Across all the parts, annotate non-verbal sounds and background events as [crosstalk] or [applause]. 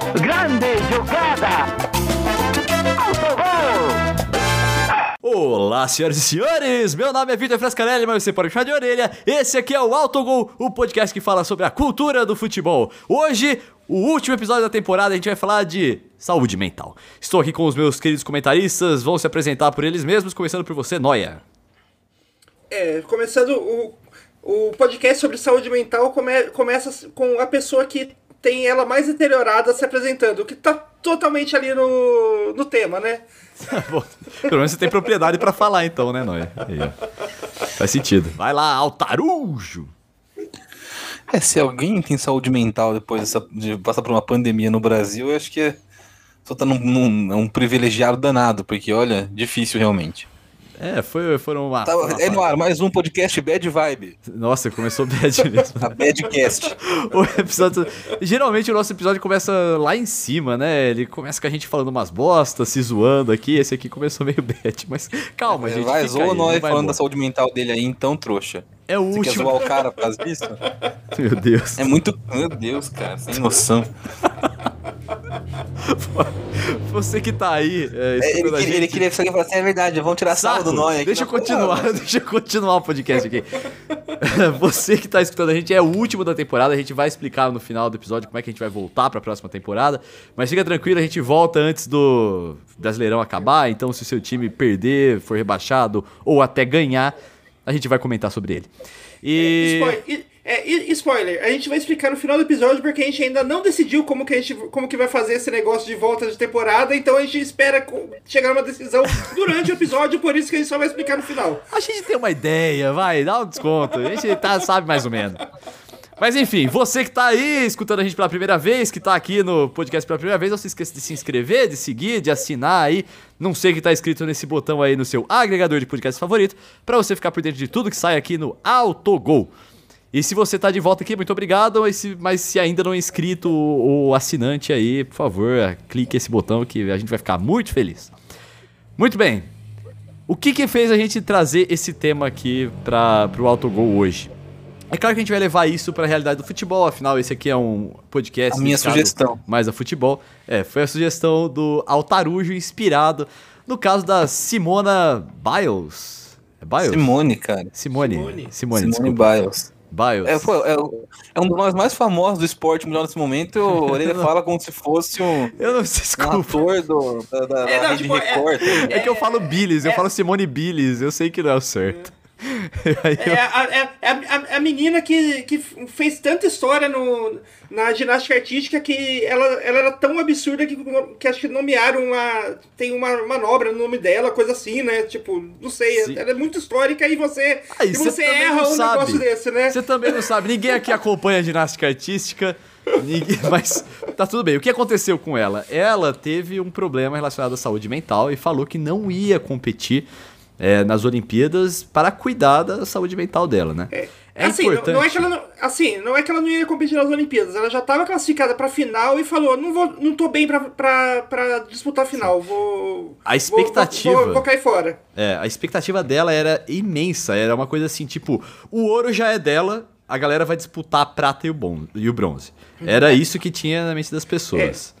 Grande jogada! Olá, senhoras e senhores! Meu nome é Vitor Frescarelli, mas você pode me chamar de orelha. Esse aqui é o Autogol, o podcast que fala sobre a cultura do futebol. Hoje, o último episódio da temporada, a gente vai falar de saúde mental. Estou aqui com os meus queridos comentaristas, vão se apresentar por eles mesmos, começando por você, Noia. É, começando o, o podcast sobre saúde mental come, começa com a pessoa que tem ela mais deteriorada se apresentando, que tá totalmente ali no, no tema, né? [laughs] Bom, pelo menos você tem propriedade pra falar então, né, Noia? Aí, ó. Faz sentido. Vai lá, Altarujo! É, se alguém tem saúde mental depois dessa- de passar por uma pandemia no Brasil, eu acho que é, só tá num, num- é um privilegiado danado, porque olha, difícil realmente. É, foi, foram uma, Tá, uma- é no ar, mais um podcast Bad Vibe, Nossa, começou bad [laughs] mesmo. a Badcast. [laughs] O episódio. Geralmente o nosso episódio começa lá em cima, né? Ele começa com a gente falando umas bostas, se zoando aqui. Esse aqui começou meio [laughs] bad, mas calma, gente. vai, fica zoa aí, nós falando da saúde mental dele aí, então, trouxa. É o Você quer último. zoar o cara por causa disso? [laughs] Meu Deus. É muito. Meu Deus, cara, sem noção. [laughs] Você que tá aí. É, É, ele, a queria, ele gente- queria que você falasse, é verdade, vamos tirar do Saco, nós aqui. Deixa eu continuar, [laughs] deixa eu continuar o podcast aqui. Você que tá escutando a gente é o último da temporada, a gente vai explicar no final do episódio como é que a gente vai voltar pra próxima temporada. Mas fica tranquilo, a gente volta antes do Brasileirão acabar, então se o seu time perder, for rebaixado ou até ganhar, a gente vai comentar sobre ele. E Spoiler, é, e- spoiler, a gente vai explicar no final do episódio porque a gente ainda não decidiu como que a gente como que vai fazer esse negócio de volta de temporada, então a gente espera chegar a uma decisão durante o episódio, por isso que a gente só vai explicar no final. a gente tem uma ideia, vai, dá um desconto. A gente tá, sabe mais ou menos. Mas enfim, você que tá aí escutando a gente pela primeira vez, que tá aqui no podcast pela primeira vez, não se esqueça de se inscrever, de seguir, de assinar aí. Não sei o que tá escrito nesse botão aí no seu agregador de podcast favorito, pra você ficar por dentro de tudo que sai aqui no Autogol. E se você tá de volta aqui, muito obrigado. Mas se ainda não é inscrito ou assinante aí, por favor, clique esse botão que a gente vai ficar muito feliz. Muito bem. O que que fez a gente trazer esse tema aqui para pro Autogol hoje? É claro que a gente vai levar isso para a realidade do futebol, afinal esse aqui é um podcast A minha sugestão. mais a futebol. É, foi a sugestão do Altarujo inspirado no caso da Simona Biles. É Biles? Simone, cara. Simone. Simone. Simone, Simone desculpa. Biles. Biles. É, pô, é, é um dos nomes mais famosos do esporte mundial nesse momento. O Orelha [laughs] fala como se fosse um, Eu não sei, um desculpa. ator do, da, da, É, não, tipo, é- Record. ligado? É que eu falo Billis, eu falo Simone Billis, eu sei que não é o certo. [laughs] Eu- É, a, é- é a, a- menina que, que fez tanta história no, na ginástica artística que ela, ela era tão absurda que, que acho que nomearam uma. Tem uma manobra no nome dela, coisa assim, né? Tipo, não sei. Sim. Ela é muito histórica e você, Aí, e você erra um sabe. negócio desse, né? Você também não sabe, ninguém aqui acompanha a ginástica artística, ninguém- [laughs] mas tá tudo bem. O que aconteceu com ela? Ela teve um problema relacionado à saúde mental e falou que não ia competir é, nas Olimpíadas para cuidar da saúde mental dela, né? É, assim, não- importante. Não, é que ela não, assim, não é que ela não ia competir nas Olimpíadas, ela já estava classificada pra final e falou: não, vou, não tô bem pra disputar a final, vou. A expectativa- Vou, vou, vou cair fora. É, a expectativa dela era imensa, era uma coisa assim, tipo, o ouro já é dela, a galera vai disputar a prata e o, bon- e o bronze. Era isso que tinha na mente das pessoas.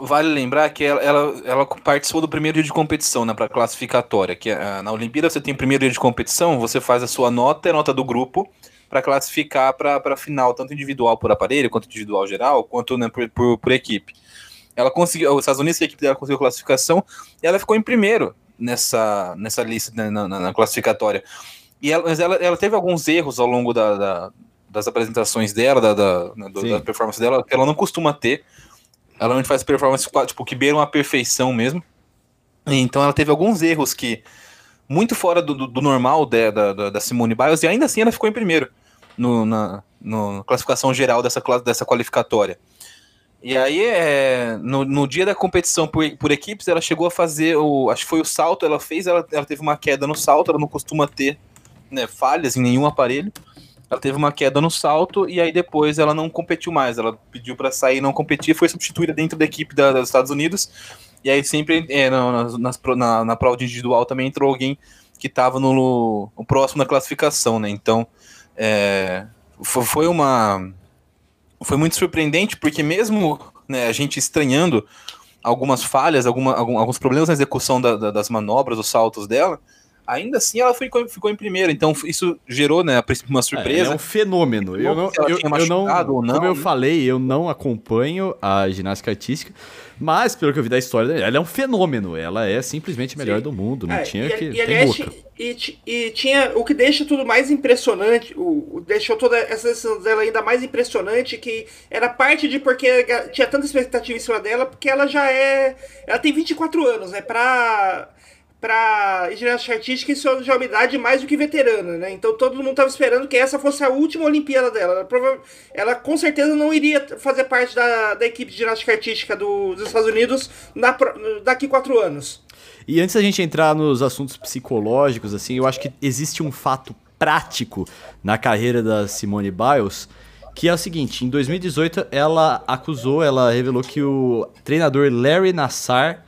Vale lembrar que ela, ela, ela participou do primeiro dia de competição, né, para classificatória. Que ah, na Olimpíada você tem o primeiro dia de competição, você faz a sua nota e a nota do grupo para classificar para a final, tanto individual por aparelho, quanto individual geral, quanto né, por, por, por equipe. Ela conseguiu, os Estados Unidos, a equipe dela conseguiu classificação e ela ficou em primeiro nessa, nessa lista, né, na, na- na classificatória. E ela, mas ela, ela teve alguns erros ao longo da, da- das apresentações dela, da, da, né, Sim. da performance dela, que ela não costuma ter. Ela não faz performance tipo, que beiram a perfeição mesmo. Então ela teve alguns erros que. Muito fora do, do- do normal da, da, da- Simone Biles, e ainda assim ela ficou em primeiro no, na no- classificação geral dessa, dessa qualificatória. E aí, é, no, no dia da competição por, por equipes, ela chegou a fazer o. Acho que foi o salto, ela fez, ela, ela teve uma queda no salto, ela não costuma ter né, falhas em nenhum aparelho. Ela teve uma queda no salto e aí depois ela não competiu mais. Ela pediu para sair e não competir, foi substituída dentro da equipe da, dos Estados Unidos. E aí sempre é, na, na, na prova individual também entrou alguém que estava no, no próximo na classificação, né? Então é, fo- foi uma foi muito surpreendente porque mesmo né, a gente estranhando algumas falhas, alguma, algum, alguns problemas na execução da, da, das manobras, os saltos dela, ainda assim ela ficou, ficou em primeiro. Então isso gerou, né, a uma surpresa. É, é um fenômeno. Eu não, eu, eu não, não, como eu falei, eu não acompanho a ginástica artística, mas pelo que eu vi da história, ela é um fenômeno. Ela é simplesmente melhor Sim. do mundo. Não é, tinha e, que. E, aliás, e, e, tinha o que deixa tudo mais impressionante, o, o deixou toda essa decisão dela ainda mais impressionante, que era parte de porque tinha tanta expectativa em cima dela, porque ela já é. Ela tem 24 anos, né? Pra para ginástica artística isso já é uma idade mais do que veterana, né? Então todo mundo estava esperando que essa fosse a última Olimpíada dela. Ela, ela, com certeza não iria fazer parte da, da equipe de ginástica artística do, dos Estados Unidos na, daqui quatro anos. E antes da gente entrar nos assuntos psicológicos, assim, eu acho que existe um fato prático na carreira da Simone Biles, que é o seguinte, em 2018 ela acusou, ela revelou que o treinador Larry Nassar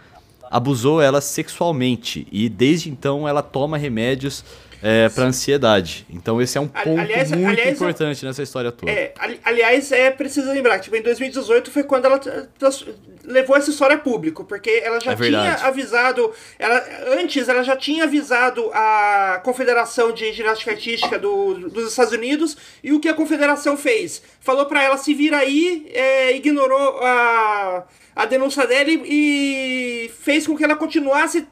abusou ela sexualmente e desde então ela toma remédios é, para ansiedade. Então esse é um ponto aliás, muito aliás, importante nessa história toda. É, aliás, é preciso lembrar que tipo, em 2018 foi quando ela levou essa história a público, porque ela já é tinha avisado, ela, antes ela já tinha avisado a Confederação de Ginástica Artística do, dos Estados Unidos e o que a Confederação fez? Falou para ela se vir aí, é, ignorou a a denúncia dela e, fez com que ela continuasse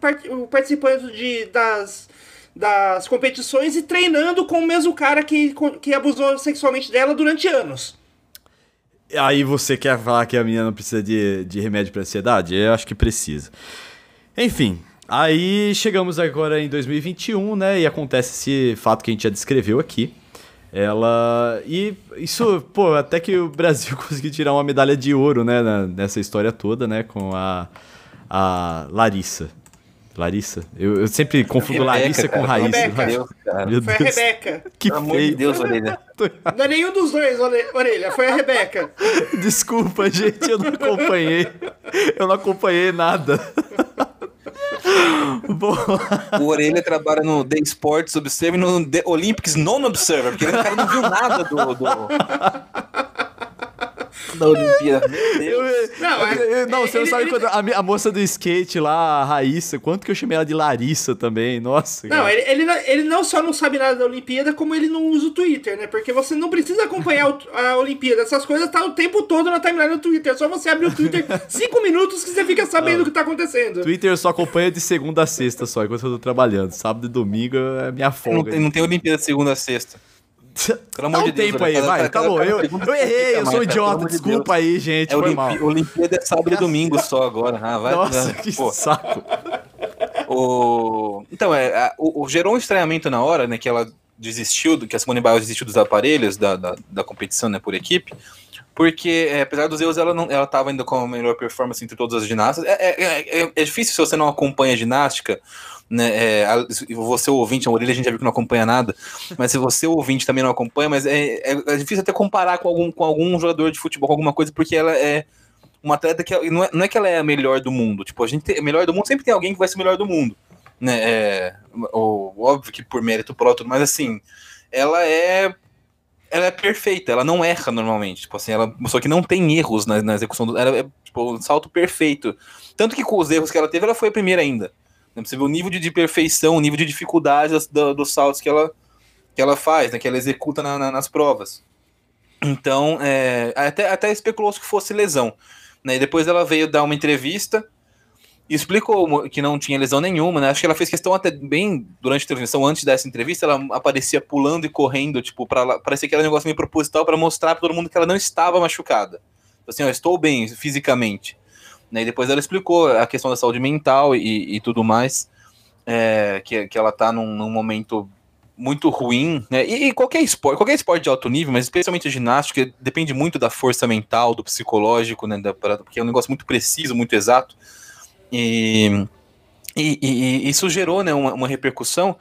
participando de, das, das competições e treinando com o mesmo cara que, que abusou sexualmente dela durante anos. Aí você quer falar que a menina não precisa de, de remédio para ansiedade? Eu acho que precisa. Enfim, aí chegamos agora em 2021, né? E acontece esse fato que a gente já descreveu aqui. Ela. E isso, pô, até que o Brasil [laughs] conseguiu tirar uma medalha de ouro, né, nessa história toda, né, com a, a Larissa. Larissa? Eu, eu sempre confundo Rebeca, Larissa cara. com Raíssa. Rebeca. Deus, cara. Meu foi Deus. a Rebeca. Que Pelo feio. de Deus, Orelha. [laughs] Não é nenhum dos dois, Orelha. Foi a Rebeca. Desculpa, gente, eu não acompanhei. Eu não acompanhei nada. [laughs] o Orelha trabalha no The Sports Observer e no The Olympics Non-Observer, porque o cara não viu nada do... do da Olimpíada. Eu, não, é, não, você não sabe quando a, a, moça do skate lá, a Raíssa, quanto que eu chamei ela de Larissa também, nossa. Não, ele, ele, ele, não só não sabe nada da Olimpíada, como ele não usa o Twitter, né? Porque você não precisa acompanhar a Olimpíada. Essas coisas tá o tempo todo na timeline do Twitter. É só você abrir o Twitter [laughs] cinco minutos que você fica sabendo o que tá acontecendo. Twitter eu só acompanho de segunda a sexta só, enquanto eu tô trabalhando. Sábado e domingo é minha folga. Não, não tem Olimpíada de segunda a sexta. Pelo amor de Deus. tempo aí, vai, acabou. Eu, eu errei, eu sou idiota, desculpa aí, gente. É foi mal. Olimpíada é sábado e domingo só agora. Ah, vai, Nossa, que pô. saco. O... Então, é, o, o, gerou um estranhamento na hora, né, que ela desistiu, que a Simone Biles desistiu dos aparelhos da, da, da competição, né, por equipe, porque é, apesar dos erros, ela não, ela estava ainda com a melhor performance entre todas as ginastas. É, é, é, é difícil se você não acompanha a ginástica, né, é, você ouvinte, a orelha a gente já viu que não acompanha nada, mas se você ouvinte também não acompanha, mas é, é, é, difícil até comparar com algum, com algum jogador de futebol, com alguma coisa, porque ela é uma atleta que não é, não é que ela é a melhor do mundo, tipo, a gente tem, a melhor do mundo sempre tem alguém que vai ser melhor do mundo, né, é, o, óbvio que por mérito próprio, mas assim, ela é ela é perfeita, ela não erra normalmente, tipo assim, ela só que não tem erros na, na execução do, ela é tipo, um salto perfeito, tanto que com os erros que ela teve, ela foi a primeira ainda, né? Você vê o nível de, de perfeição, o nível de dificuldade dos, dos saltos que ela, que ela faz, né? que ela executa na, na, nas provas. Então, é, até, até especulou-se que fosse lesão. Né? E depois ela veio dar uma entrevista explicou que não tinha lesão nenhuma, né? Acho que ela fez questão até bem durante a transmissão, antes dessa entrevista, ela aparecia pulando e correndo, tipo, para parecia que era um negócio meio proposital para mostrar para todo mundo que ela não estava machucada. Assim, eu estou bem fisicamente. Né? E depois ela explicou a questão da saúde mental e, e tudo mais, é, que, que ela está num, num, momento muito ruim, né? E, e, qualquer esporte, qualquer esporte de alto nível, mas especialmente ginástica, depende muito da força mental, do psicológico, né? Da, pra, porque é um negócio muito preciso, muito exato. E, e, e isso gerou né, uma, uma repercussão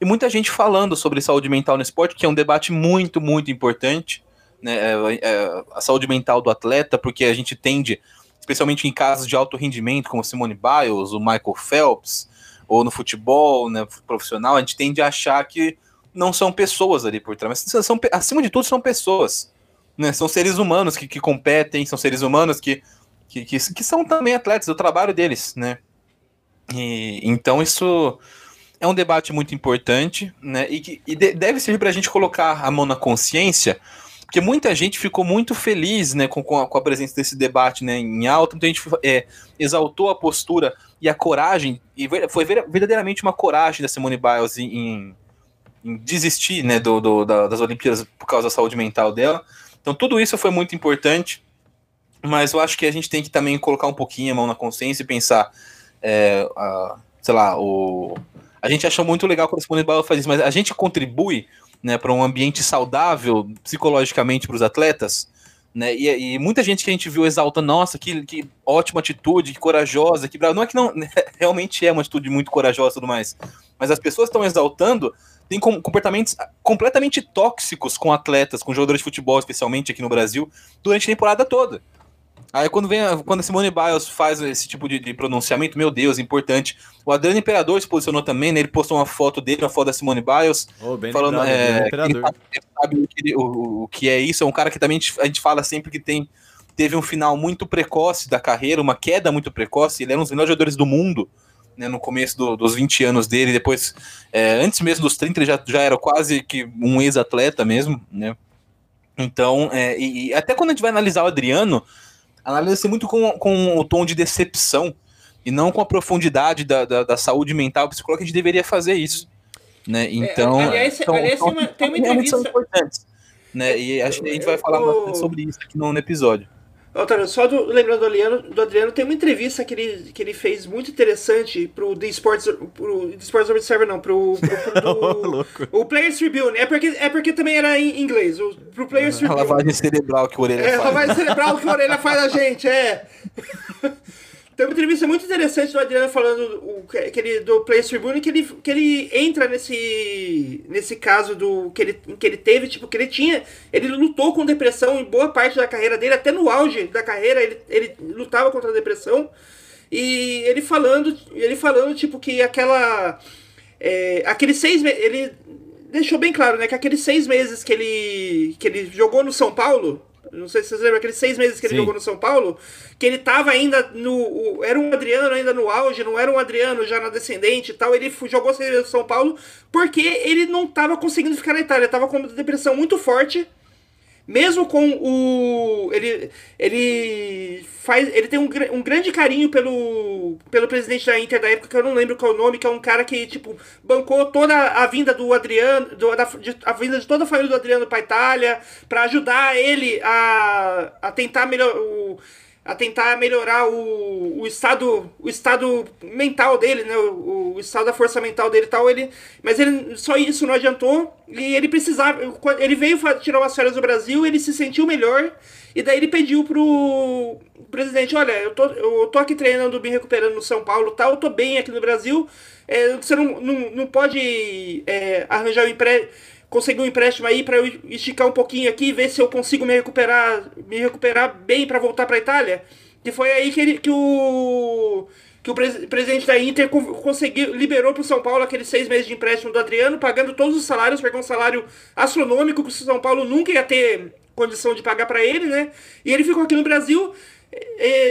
e muita gente falando sobre saúde mental no esporte, que é um debate muito, muito importante, né, é, é, a saúde mental do atleta, porque a gente tende especialmente em casos de alto rendimento, como Simone Biles, o Michael Phelps, ou no futebol né, profissional, a gente tende a achar que não são pessoas ali por trás, mas são, acima de tudo são pessoas. Né, são seres humanos que, que competem, são seres humanos que que, que, que são também atletas, o trabalho deles, né? E, então isso é um debate muito importante, né? E, que, e de, deve servir para a gente colocar a mão na consciência, porque muita gente ficou muito feliz, né, com, com, a, com a presença desse debate, né, em alta. Muita gente é, exaltou a postura e a coragem, e foi verdadeiramente uma coragem da Simone Biles em, em, em desistir, né, do, do da, das Olimpíadas por causa da saúde mental dela. Então tudo isso foi muito importante, mas eu acho que a gente tem que também colocar um pouquinho a mão na consciência e pensar, é, a, sei lá, o a gente achou muito legal quando a Simone Biles faz isso, mas a gente contribui né, para um ambiente saudável psicologicamente para os atletas. Né, e, e, muita gente que a gente viu exalta, nossa, que, que ótima atitude, que corajosa, que brava. Não é que não [laughs] realmente é uma atitude muito corajosa e tudo mais, mas as pessoas estão exaltando têm comportamentos completamente tóxicos com atletas, com jogadores de futebol, especialmente aqui no Brasil, durante a temporada toda. Aí quando vem quando a Simone Biles faz esse tipo de, de, pronunciamento, meu Deus, importante. O Adriano Imperador se posicionou também, né? Ele postou uma foto dele, uma foto da Simone Biles, oh, falando lembrado, é, que ele sabe o que, o, o que, é isso. É um cara que também a gente, a gente fala sempre que tem teve um final muito precoce da carreira, uma queda muito precoce. Ele era um dos melhores jogadores do mundo. Né, no começo do, dos 20 anos dele, depois, é, antes mesmo dos 30, ele já, já era quase que um ex-atleta mesmo, né? Então, é, e, e, até quando a gente vai analisar o Adriano, analisa-se muito com, com o tom de decepção e não com a profundidade da, da, da saúde mental psicológica a gente deveria fazer isso. Né? É, então, é, aliás, então, aliás tem, uma, tem uma entrevista. importantes, né? E acho que a gente vai falar bastante sobre isso aqui no, no episódio. Otávio, só do, lembrando do Adriano, do Adriano, tem uma entrevista que ele, que ele fez muito interessante pro The Sports, pro The Sports Observer, não, pro, pro, pro [laughs] do, o Players Tribune. É porque, é porque também era em inglês, o, pro Players Tribune. A lavagem cerebral que o Orelha é, faz. É, lavagem cerebral que o Orelha faz a gente, é. [laughs] Tem uma entrevista muito interessante do Adriano falando o, que ele, do Players Tribune que ele, que ele entra nesse, nesse caso do que ele, que ele teve, tipo, que ele tinha. Ele lutou com depressão em boa parte da carreira dele, até no auge da carreira, ele, ele lutava contra a depressão. E ele falando, ele falando, tipo, que aquela. É, aqueles seis meses. Ele deixou bem claro, né? Que aqueles seis meses que ele, que ele jogou no São Paulo não sei se vocês lembram, aqueles seis meses que ele Sim. jogou no São Paulo, que ele tava ainda no. Era um Adriano ainda no auge, não era um Adriano já na descendente e tal. Ele jogou seis meses no São Paulo porque ele não tava conseguindo ficar na Itália. Tava com uma depressão muito forte mesmo com o ele ele faz ele tem um, um grande carinho pelo pelo presidente da Inter da época que eu não lembro qual é o nome que é um cara que tipo bancou toda a vinda do Adriano do, da, de, a vinda de toda a família do Adriano para Itália para ajudar ele a, a tentar melhor o, a tentar melhorar o, o estado o estado mental dele, né? O, o, estado da força mental dele e tal. Ele, mas ele só isso não adiantou e ele precisava. Ele veio tirar umas férias do Brasil, ele se sentiu melhor e daí ele pediu pro presidente, olha, eu tô, eu tô aqui treinando, me recuperando no São Paulo, tal, eu tô bem aqui no Brasil. É, você não, não, não pode é, arranjar um empréstimo conseguir um empréstimo aí para eu esticar um pouquinho aqui, ver se eu consigo me recuperar, me recuperar bem para voltar para Itália. Que foi aí que, ele, que o que o pres presidente da Inter conseguiu liberou para o São Paulo aqueles seis meses de empréstimo do Adriano, pagando todos os salários, pegou um salário astronômico que o São Paulo nunca ia ter condição de pagar para ele, né? E ele ficou aqui no Brasil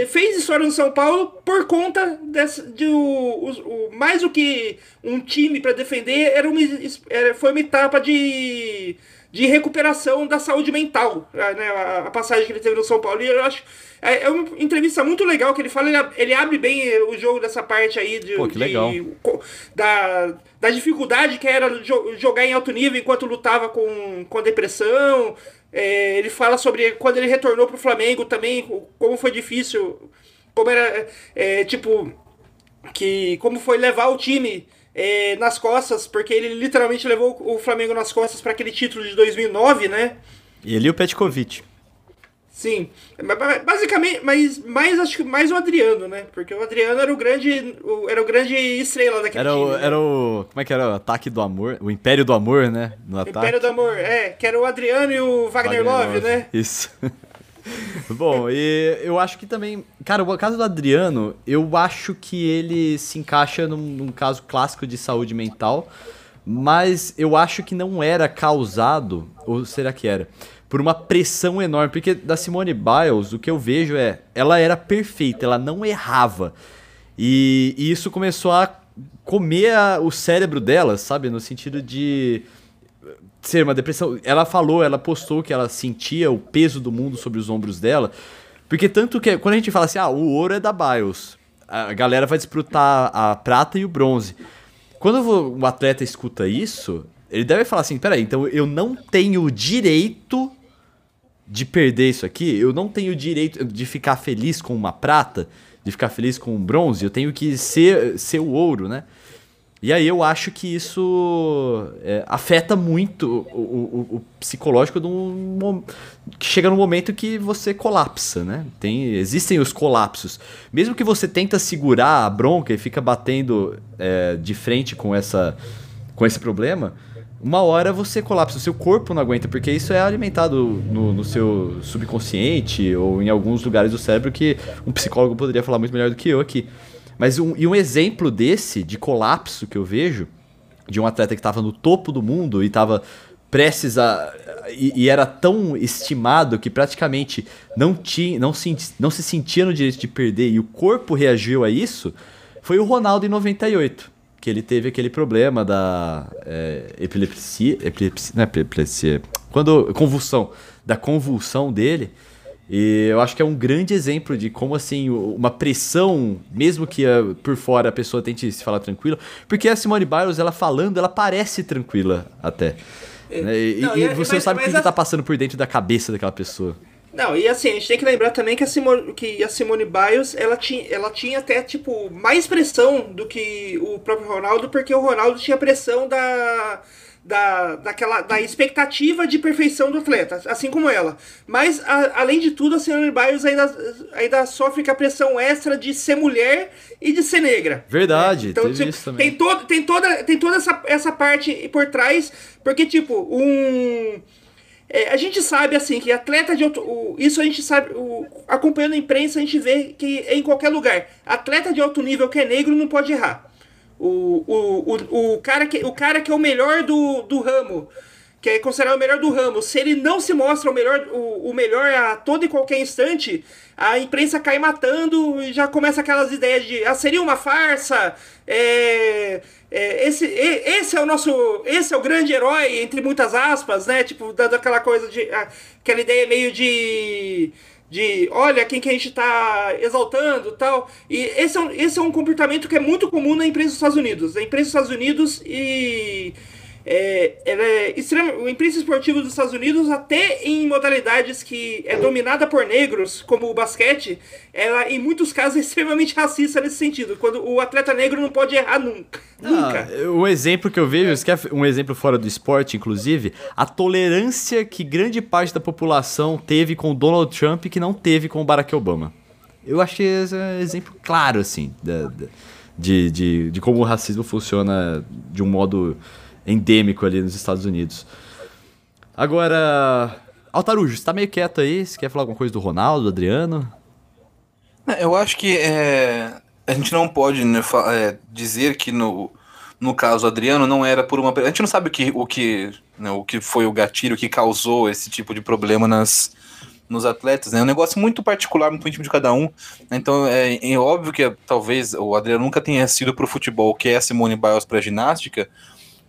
fez história no São Paulo por conta dessa, de o, o, o mais do que um time para defender era uma, era, foi uma etapa de, de recuperação da saúde mental né, a, a, passagem que ele teve no São Paulo e eu acho é, é uma entrevista muito legal que ele fala ele, ele abre bem o jogo dessa parte aí de, Pô, que legal. De, da, da dificuldade que era jogar em alto nível enquanto lutava com, com a depressão é, ele fala sobre quando ele retornou para o Flamengo também, como foi difícil, como era, é, tipo, que como foi levar o time é, nas costas, porque ele literalmente levou o Flamengo nas costas para aquele título de 2009, né? E ele e o Petkovic. Sim, basicamente, mas mais acho que mais o Adriano, né? Porque o Adriano era o grande, o, era o grande estrela daquele era time. O, né? Era o, como é que era o ataque do amor, o Império do Amor, né? No ataque. Império do Amor, é, que era o Adriano e o Wagner, Wagner Love, Love, né? Isso. [laughs] Bom, e eu acho que também, cara, o caso do Adriano, eu acho que ele se encaixa num, num caso clássico de saúde mental, mas eu acho que não era causado, ou será que era? Por uma pressão enorme, porque da Simone Biles, o que eu vejo é, ela era perfeita, ela não errava. E, e isso começou a comer a, o cérebro dela, sabe? No sentido de ser uma depressão. Ela falou, ela postou que ela sentia o peso do mundo sobre os ombros dela. Porque tanto que quando a gente fala assim, ah, o ouro é da Bios, a galera vai disputar a prata e o bronze. Quando o atleta escuta isso, ele deve falar assim: peraí, então eu não tenho o direito de perder isso aqui, eu não tenho direito de ficar feliz com uma prata, de ficar feliz com um bronze, eu tenho que ser, ser o ouro, né? E aí eu acho que isso é, afeta muito o, o, o psicológico de um, que chega num momento que você colapsa, né? Tem, existem os colapsos. Mesmo que você tenta segurar a bronca e fica batendo é, de frente com, essa, com esse problema, uma hora você colapsa, o seu corpo não aguenta, porque isso é alimentado no, no, seu subconsciente ou em alguns lugares do cérebro que um psicólogo poderia falar muito melhor do que eu aqui. Mas um, e um exemplo desse, de colapso que eu vejo, de um atleta que estava no topo do mundo e estava prestes a. E, e, era tão estimado que praticamente não, tinha, não, se, não se sentia no direito de perder e o corpo reagiu a isso, foi o Ronaldo em 98. Que ele teve aquele problema da é, epilepsia, epilepsia. Não é epilepsia. Quando. Convulsão. Da convulsão dele. E eu acho que é um grande exemplo de como, assim, uma pressão, mesmo que uh, por fora a pessoa tente se falar tranquila, porque a Simone Biles, ela falando, ela parece tranquila até. É, né? E, não, e, e, você mas, sabe o que, a... que tá passando por dentro da cabeça daquela pessoa. Não, e assim, a gente tem que lembrar também que a Simone, que a Simone Biles, ela tinha, ela tinha até, tipo, mais pressão do que o próprio Ronaldo, porque o Ronaldo tinha pressão da da, daquela, da expectativa de perfeição do atleta, assim como ela. Mas, a, além de tudo, a Simone Biles ainda, ainda sofre com a pressão extra de ser mulher e de ser negra. Verdade, então, tipo, isso também. Tem, todo, tem toda, tem toda essa, essa parte por trás, porque, tipo, um... É, a gente sabe, assim, que atleta de alto... Isso a gente sabe... O, acompanhando a imprensa, a gente vê que é em qualquer lugar. Atleta de alto nível que é negro não pode errar. O, o, o, o, cara, que, o cara que é o melhor do, do ramo, que é considerado o melhor do ramo, se ele não se mostra o melhor, o, o melhor a todo e qualquer instante, a imprensa cai matando e já começa aquelas ideias de ah, seria uma farsa, é, é, esse, esse é o nosso. Esse é o grande herói, entre muitas aspas, né? Tipo, dando aquela coisa de. aquela ideia meio de de olha quem que a gente está exaltando tal. E esse é, um, esse é um comportamento que é muito comum na imprensa dos Estados Unidos. A imprensa dos Estados Unidos e. É, ela é extrema, a imprensa esportiva dos Estados Unidos, até em modalidades que é dominada por negros, como o basquete, ela em muitos casos é extremamente racista nesse sentido. Quando o atleta negro não pode errar nunca. Ah, nunca. Um exemplo que eu vejo, é um exemplo fora do esporte, inclusive, a tolerância que grande parte da população teve com o Donald Trump que não teve com o Barack Obama. Eu achei esse exemplo claro, assim, da, da, de, de, de como o racismo funciona de um modo endêmico ali nos Estados Unidos. Agora, Altarujo, você tá meio quieto aí? Você quer falar alguma coisa do Ronaldo, do Adriano? É, eu acho que é, a gente não pode né, é, dizer que no, no caso Adriano não era por uma. A gente não sabe o que, o que, né, o que foi o gatilho que causou esse tipo de problema nas, nos atletas. Né? É um negócio muito particular, muito íntimo de cada um. Então é, é óbvio que talvez o Adriano nunca tenha sido pro futebol, que é a Simone Biles pra ginástica,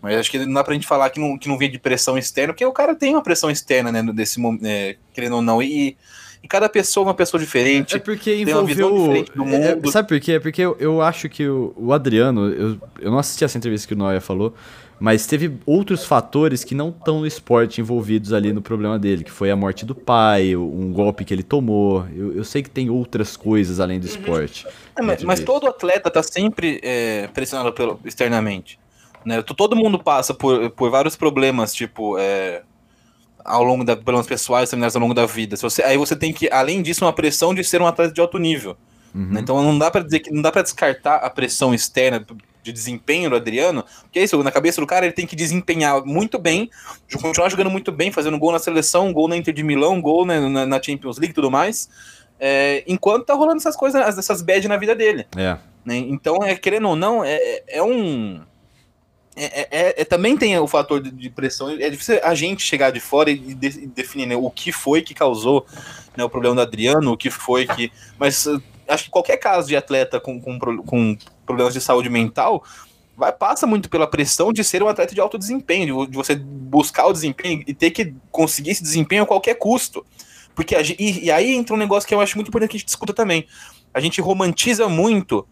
mas acho que não dá pra gente falar que não, que não vem de pressão externa, porque o cara tem uma pressão externa, né, desse momento, é, querendo ou não. E, e cada pessoa é uma pessoa diferente. É porque envolveu. É, sabe por quê? É porque eu, eu acho que o, o Adriano, eu, eu não assisti essa entrevista que o Noia falou, mas teve outros fatores que não estão no esporte envolvidos ali no problema dele, que foi a morte do pai, um golpe que ele tomou. Eu, eu sei que tem outras coisas além do uhum. esporte. É, mas, mas todo atleta tá sempre é, pressionado pelo, externamente. Né? Todo mundo passa por, por vários problemas, tipo, é, ao longo da problemas pessoais, ao longo da vida. Se você, aí você tem que, além disso, uma pressão de ser um atleta de alto nível. Uhum. Né? Então não dá para dizer que não dá para descartar a pressão externa de desempenho do Adriano, porque é isso, na cabeça do cara ele tem que desempenhar muito bem, continuar jogando muito bem, fazendo gol na seleção, gol na Inter de Milão, gol na, na Champions League e tudo mais, é, enquanto tá rolando essas coisas, essas bad na vida dele. É. Né? Então, é, querendo ou não, é, é um é, é, é, é também tem o fator de, pressão. É difícil a gente chegar de fora e, de, e definir né, o que foi que causou né, o problema do Adriano, o que foi que. Mas uh, acho que qualquer caso de atleta com, com, com problemas de saúde mental vai passa muito pela pressão de ser um atleta de alto desempenho, de, de você buscar o desempenho e ter que conseguir esse desempenho a qualquer custo. Porque a, e, e, aí entra um negócio que eu acho muito importante que a gente discuta também. A gente romantiza muito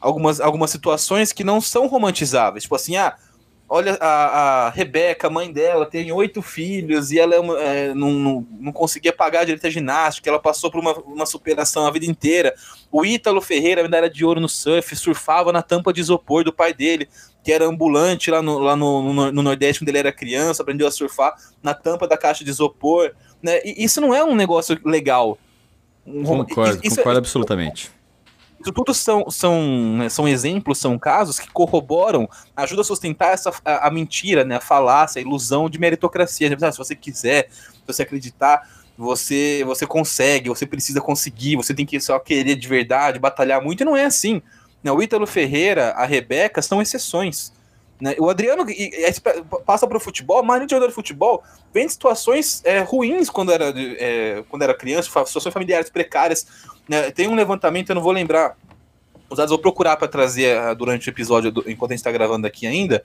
algumas, algumas situações que não são romantizáveis. Tipo assim, ah, olha a, a Rebeca, mãe dela, tem oito filhos e ela é é, não, não, não, conseguia pagar direito à ginástica, ela passou por uma, uma superação a vida inteira. O Ítalo Ferreira, medalha de ouro no surf, surfava na tampa de isopor do pai dele, que era ambulante lá no, lá no, no, no Nordeste quando ele era criança, aprendeu a surfar na tampa da caixa de isopor. Né? E isso não é um negócio legal. Concordo, isso, concordo é, absolutamente. Isso tudo são, são, né, são exemplos, são casos que corroboram, ajudam a sustentar essa, a, a mentira, né, a falácia, a ilusão de meritocracia. Ah, se você quiser, se você acreditar, você, você consegue, você precisa conseguir, você tem que só querer de verdade, batalhar muito, e não é assim. Né, o Ítalo Ferreira, a Rebeca são exceções. Né? O Adriano passa para o futebol, maioria de jogador de futebol vem de situações é, ruins quando era, é, quando era criança, situações familiares precárias. Né? Tem um levantamento, eu não vou lembrar, os dados vou procurar para trazer uh, durante o episódio, enquanto a gente está gravando aqui ainda,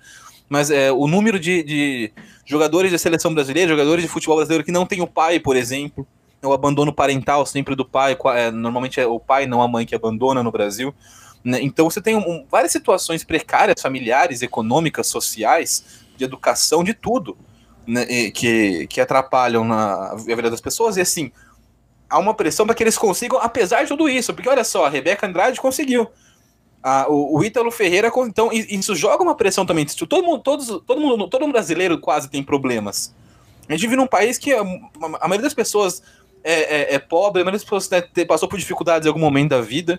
mas é, o número de, de jogadores da seleção brasileira, jogadores de futebol brasileiro que não tem o pai, por exemplo, é o abandono parental sempre do pai, é, normalmente é o pai, não a mãe que abandona no Brasil. Né? Então você tem um, várias situações precárias, familiares, econômicas, sociais, de educação, de tudo, né? que, que atrapalham na vida das pessoas. E assim, há uma pressão para que eles consigam, apesar de tudo isso. Porque olha só, a Rebeca Andrade conseguiu. O, o Ítalo Ferreira, então, isso joga uma pressão também. Todo mundo, todos, todo mundo, todo brasileiro quase tem problemas. A gente vive num país que a, a maioria das pessoas é, é, é, pobre, a maioria das pessoas né, passou por dificuldades em algum momento da vida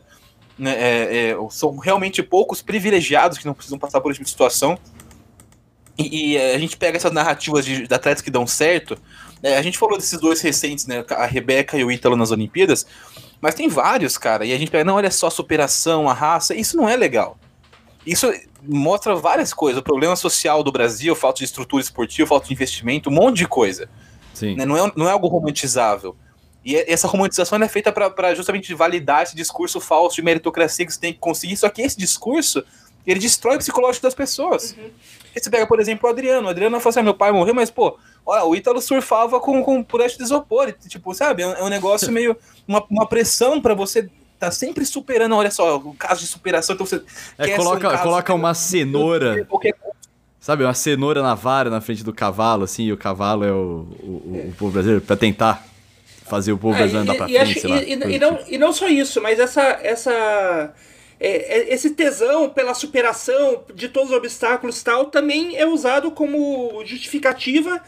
né, é, é, são realmente poucos privilegiados que não precisam passar por essa tipo situação. E, e, a gente pega essas narrativas de, de atletas que dão certo. É, a gente falou desses dois recentes, né? A Rebeca e o Ítalo nas Olimpíadas. Mas tem vários, cara. E a gente pega, não, olha só a superação, a raça. Isso não é legal. Isso mostra várias coisas. O problema social do Brasil, falta de estrutura esportiva, falta de investimento, um monte de coisa. Sim. Né? Não, é, não é algo romantizável. E essa romantização é feita para justamente validar esse discurso falso de meritocracia que você tem que conseguir. Só que esse discurso, ele destrói o psicológico das pessoas. Uhum. Você pega, por exemplo, o Adriano. O Adriano fala assim, ah, meu pai morreu, mas, pô, olha, o Ítalo surfava com, com purete de isopor. Tipo, sabe? É um é negócio meio... [laughs] Uma, uma pressão para você tá sempre superando, olha só, o caso de superação, então você é, coloca, um coloca uma cenoura. Sabe, uma cenoura na vara na frente do cavalo, assim, e o cavalo é o, o, o povo brasileiro, pra tentar fazer o povo é, andar pra e, frente, e, lá, e, e, não, e não só isso, mas essa, essa é, é, esse tesão pela superação de todos os obstáculos tal também é usado como justificativa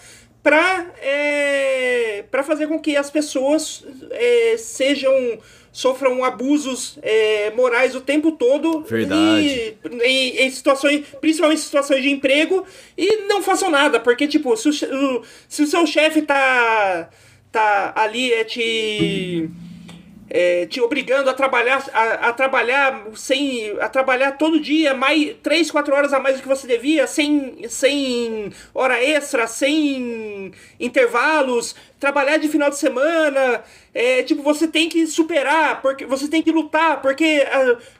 para é, para fazer com que as pessoas é, sejam sofram abusos é, morais o tempo todo Verdade. E, em, em, situações principalmente em situações de emprego e não façam nada porque tipo se o, se o seu chefe tá tá ali é te é, te obrigando a trabalhar a, a, trabalhar sem a trabalhar todo dia mais três quatro horas a mais do que você devia sem sem hora extra sem intervalos trabalhar de final de semana é, tipo você tem que superar porque você tem que lutar porque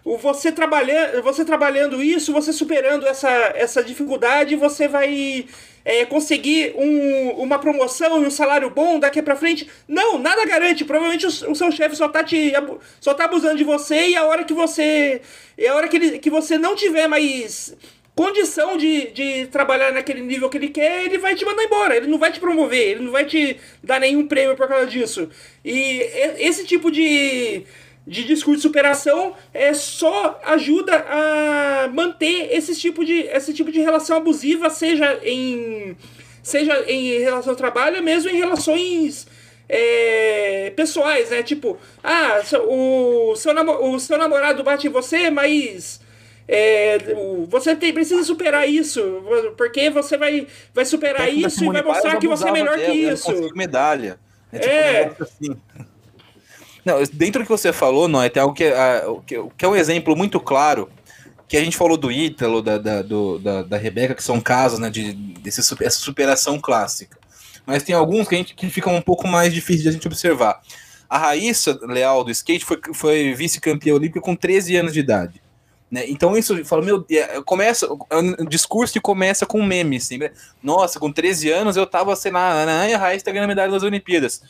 uh, você trabalhando você trabalhando isso você superando essa essa dificuldade você vai é, conseguir um, uma promoção e um salário bom daqui para frente. Não, nada garante. Provavelmente o, o, seu chefe só tá te só tá abusando de você e a hora que você e a hora que, ele, que você não tiver mais condição de, de trabalhar naquele nível que ele quer, ele vai te mandar embora. Ele não vai te promover, ele não vai te dar nenhum prêmio por causa disso. E esse tipo de de discurso de superação é só ajuda a manter esse tipo de, esse tipo de relação abusiva, seja em, seja em relação ao trabalho, mesmo em relações é, pessoais, né? Tipo, ah, o seu, o seu namorado bate em você, mas é, você tem, precisa superar isso, porque você vai, vai superar isso e vai mostrar que você é melhor que isso. medalha. É, tipo, é. Um assim. Não, dentro do que você falou, não, tem algo que, uh, que, que, é um exemplo muito claro que a gente falou do Ítalo, da, da, do, da, da Rebeca, que são casos né, de desse, superação clássica. Mas tem alguns que, a gente, que ficam um pouco mais difíceis de a gente observar. A Raíssa Leal do skate foi, foi vice-campeã olímpica com 13 anos de idade. Né? Então isso fala, meu, é, começa é um discurso que começa com memes, assim, né? Nossa, com 13 anos eu tava, sei lá, na a Raíssa tá ganhando medalha das Olimpíadas.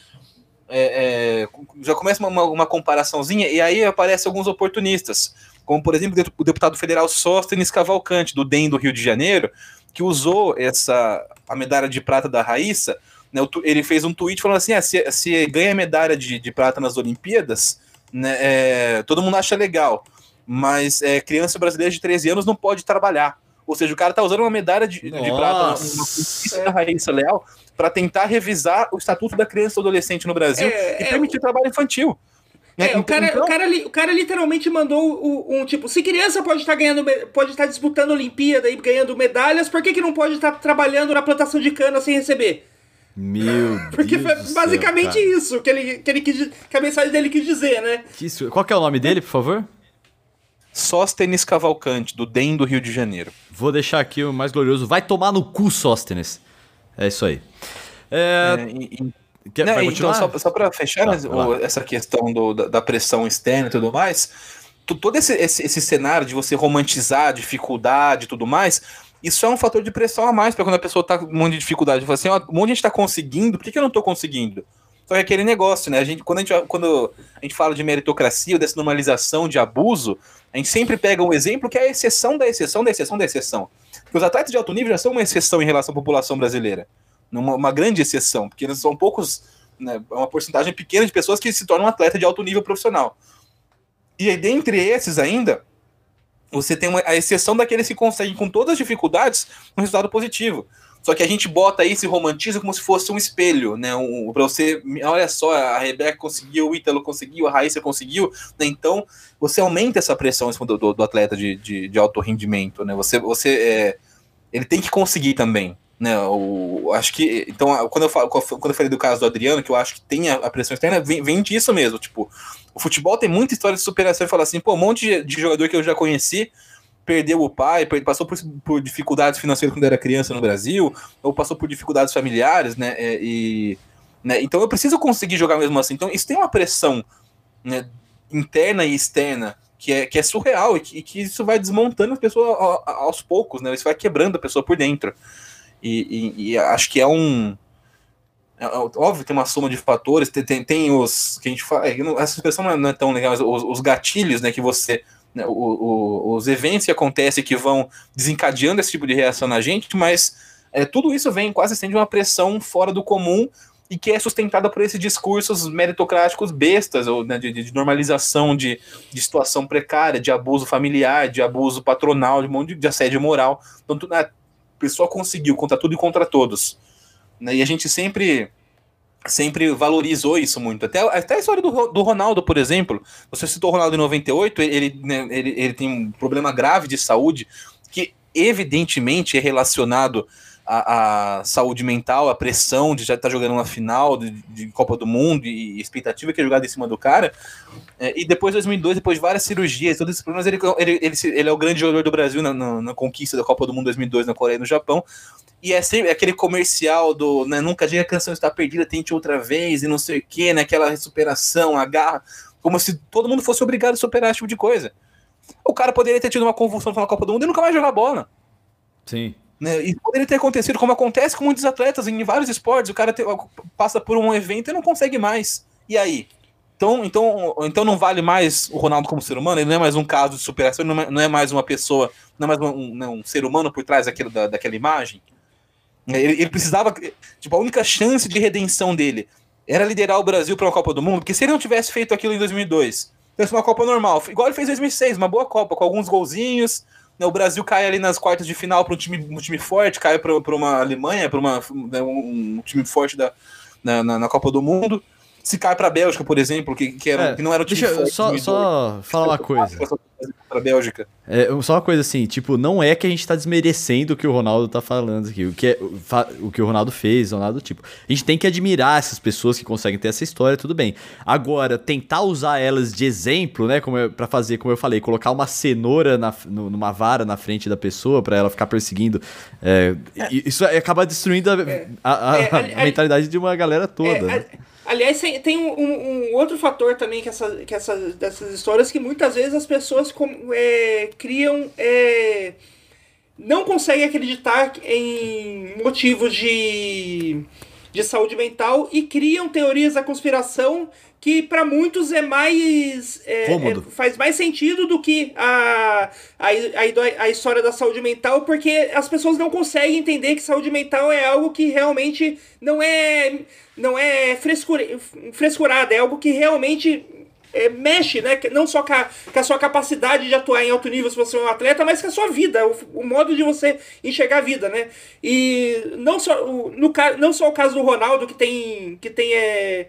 É, é, já começa uma, uma, comparaçãozinha e aí aparecem alguns oportunistas, como por exemplo o deputado federal Sóstenes Cavalcante, do DEM do Rio de Janeiro, que usou essa a medalha de prata da Raíssa. Né, ele fez um tweet falando assim: ah, se, se ganha medalha de, de prata nas Olimpíadas, né, é, todo mundo acha legal mas é, criança brasileira de 13 anos não pode trabalhar. Ou seja, o cara tá usando uma medalha de, de prata, uma da Raíssa Leal, para tentar revisar o estatuto da criança e do adolescente no Brasil é, e é permitir trabalho infantil. Né? É, o, cara, então... o, cara, o cara literalmente mandou um, um, tipo, se criança pode estar tá ganhando, pode estar tá disputando Olimpíada e ganhando medalhas, por que, que não pode estar tá trabalhando na plantação de cana sem receber? Meu [laughs] Porque Deus foi basicamente céu, isso que, ele, que, ele quis, que a mensagem dele quis dizer, né? Que isso, qual que é o nome dele, por favor? Sóstenes Cavalcante, do DEM do Rio de Janeiro. Vou deixar aqui o mais glorioso. Vai tomar no cu, Sóstenes. É isso aí. É... É, e. Quer, Não, então, só, só para fechar tá, o, essa questão do, da, da, pressão externa e tudo mais, todo esse, esse, esse, cenário de você romantizar a dificuldade e tudo mais, isso é um fator de pressão a mais para quando a pessoa está com um monte de dificuldade. Fala assim, ó, um monte de gente está conseguindo, por que, que eu não estou conseguindo? Só que é aquele negócio, né? A gente, quando, a gente, quando a gente fala de meritocracia, ou dessa normalização de abuso, a gente sempre pega um exemplo que é a exceção da exceção da exceção da exceção. Porque os atletas de alto nível já são uma exceção em relação à população brasileira. Uma, uma grande exceção, porque eles são poucos, né, é uma porcentagem pequena de pessoas que se tornam atleta de alto nível profissional. E aí, dentre esses ainda, você tem uma, a exceção daqueles que conseguem, com todas as dificuldades, um resultado positivo. Só que a gente bota esse romantismo como se fosse um espelho, né? Um, para você, olha só, a Rebeca conseguiu, o Ítalo conseguiu, a Raíssa conseguiu, né? Então você aumenta essa pressão do, do, do atleta de, de, de, alto rendimento, né? Você, você é, ele tem que conseguir também, né? O, acho que então quando eu falo, quando eu falei do caso do Adriano, que eu acho que tem a, a pressão externa, vem, vem disso mesmo, tipo, o futebol tem muita história de superação e fala assim, pô, um monte de, de jogador que eu já conheci perdeu o pai, passou por, por, dificuldades financeiras quando era criança no Brasil, ou passou por dificuldades familiares, né? É, e, né então eu preciso conseguir jogar mesmo assim. Então isso tem uma pressão né, interna e externa que é, que é surreal e que, que isso vai desmontando a pessoa aos poucos, né? Isso vai quebrando a pessoa por dentro. E, e, e acho que é um. É, é óbvio, tem uma soma de fatores, tem, tem, tem os. que a gente fala. Essa expressão não é, não é tão legal, mas os, os gatilhos né, que você o, o, os eventos que acontecem que vão desencadeando esse tipo de reação na gente, mas é, tudo isso vem quase sendo uma pressão fora do comum e que é sustentada por esses discursos meritocráticos bestas, ou né, de, de, normalização de, de, situação precária, de abuso familiar, de abuso patronal, de, de assédio moral. Então, a pessoa conseguiu contra tudo e contra todos. Né, e a gente sempre sempre valorizou isso muito. Até, até a história do, do Ronaldo, por exemplo. Você citou o Ronaldo em 98, ele, né, ele, ele tem um problema grave de saúde que evidentemente é relacionado à, à saúde mental, à pressão de já estar jogando uma final de, de, Copa do Mundo e expectativa que é jogada em cima do cara. É, e depois de 2002, depois de várias cirurgias, todos esses problemas, ele, ele, ele, ele é o grande jogador do Brasil na, na, na conquista da Copa do Mundo 2002 na Coreia e no Japão. E é sempre aquele comercial do né, nunca diga que a canção está perdida, tente outra vez e não sei o que, né? Aquela superação, a garra, como se todo mundo fosse obrigado a superar esse tipo de coisa. O cara poderia ter tido uma convulsão na Copa do Mundo e nunca mais jogar bola. Sim. Né? E poderia ter acontecido como acontece com muitos atletas em vários esportes. O cara te, passa por um evento e não consegue mais. E aí? Então, então, então não vale mais o Ronaldo como ser humano? Ele não é mais um caso de superação, não é, mais uma pessoa, não é mais um, um, um ser humano por trás daquilo, da, daquela imagem? Ele, ele, precisava. Tipo, a única chance de redenção dele era liderar o Brasil para uma Copa do Mundo, porque se ele não tivesse feito aquilo em 2002, fosse uma Copa normal, igual ele fez em 2006, uma boa Copa, com alguns golzinhos. Né, o Brasil cai ali nas quartas de final para um time, um time forte, cai para uma Alemanha, para né, um, um, time forte da, na, na, na Copa do Mundo se cai para a Bélgica, por exemplo, que, que, era, é, que não era o time Deixa eu só, só falar uma coisa. contra a Bélgica. É, só uma coisa assim, tipo, não é que a gente tá desmerecendo o que o Ronaldo tá falando aqui, o que, é, o que o Ronaldo fez, ou nada do tipo. A gente tem que admirar essas pessoas que conseguem ter essa história, tudo bem. Agora, tentar usar elas de exemplo, né, como para fazer, como eu falei, colocar uma cenoura na, no, numa vara na frente da pessoa para ela ficar perseguindo, é, isso acaba destruindo a, a, a, [laughs] a mentalidade de uma galera toda. né? Aliás, tem um, um, outro fator também que, essa, que essa, dessas histórias que muitas vezes as pessoas com, é, criam. É, não conseguem acreditar em motivos de, de saúde mental e criam teorias da conspiração que para muitos é mais é, é, faz mais sentido do que a, a, a, a, história da saúde mental, porque as pessoas não conseguem entender que saúde mental é algo que realmente não é não é frescura, frescurada, é algo que realmente é, mexe, né? Não só com a, com a, sua capacidade de atuar em alto nível se você é um atleta, mas com a sua vida, o, o modo de você enxergar a vida, né? E não só, o, no, não só o caso do Ronaldo, que tem, que tem é,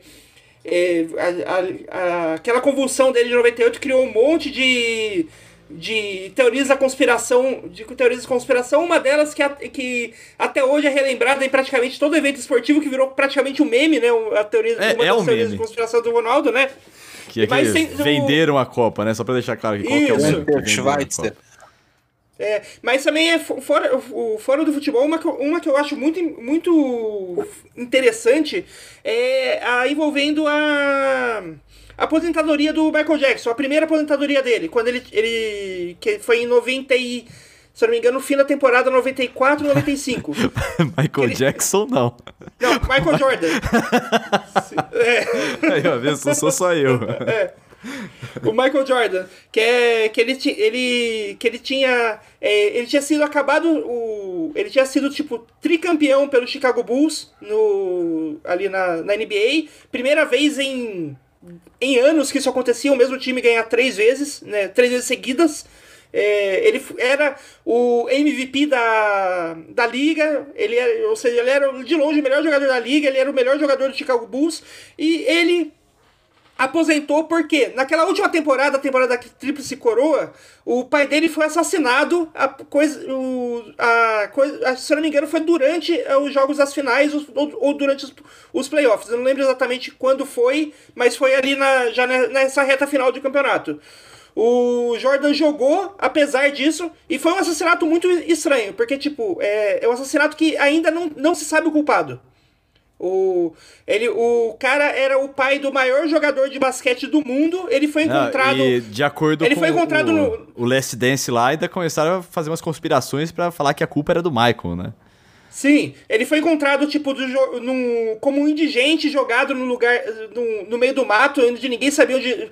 é, a, a, aquela convulsão dele de 98 criou um monte de, de teorias da conspiração, de teorias da conspiração, uma delas que, a, que até hoje é relembrada em praticamente todo evento esportivo, que virou praticamente um meme, né? A teoria, é, uma é das um teorias meme. de conspiração do Ronaldo, né? Que, é que Mas venderam a Copa, né? Só pra deixar claro que qual que é o meme que Schweitzer. É, mas também é fora, fora do futebol, uma que, uma que eu acho muito, muito interessante é a envolvendo a, a aposentadoria do Michael Jackson, a primeira aposentadoria dele, quando ele, ele que foi em 90 e, se eu não me engano, no fim da temporada 94, 95. [laughs] Michael ele, Jackson, não. Não, Michael Jordan. [laughs] é. Aí, ó, sou, sou só eu. É o Michael Jordan, que é que ele, ele que ele tinha é, ele tinha sido acabado o ele tinha sido tipo tricampeão pelo Chicago Bulls no ali na, na NBA, primeira vez em em anos que isso acontecia, o mesmo time ganhar três vezes, né, três vezes seguidas. É, ele era o MVP da, da liga, ele era, ou seja, ele era de longe o melhor jogador da liga, ele era o melhor jogador do Chicago Bulls, e ele aposentou porque naquela última temporada, a temporada da Tríplice Coroa, o pai dele foi assassinado, a coisa, o, a coisa, se não me engano, foi durante eh, os jogos das finais ou, ou durante os, os, playoffs. Eu não lembro exatamente quando foi, mas foi ali na, já nessa reta final do campeonato. O Jordan jogou, apesar disso, e foi um assassinato muito estranho, porque, tipo, é, é um assassinato que ainda não, não se sabe o culpado. O, ele, o cara era o pai do maior jogador de basquete do mundo. Ele foi encontrado. e de acordo ele com foi encontrado o, no... o Last Dance lá, ainda começaram a fazer umas conspirações para falar que a culpa era do Michael, né? Sim, ele foi encontrado, tipo, do, num, como um indigente jogado no lugar, no, no meio do mato, onde ninguém sabia onde.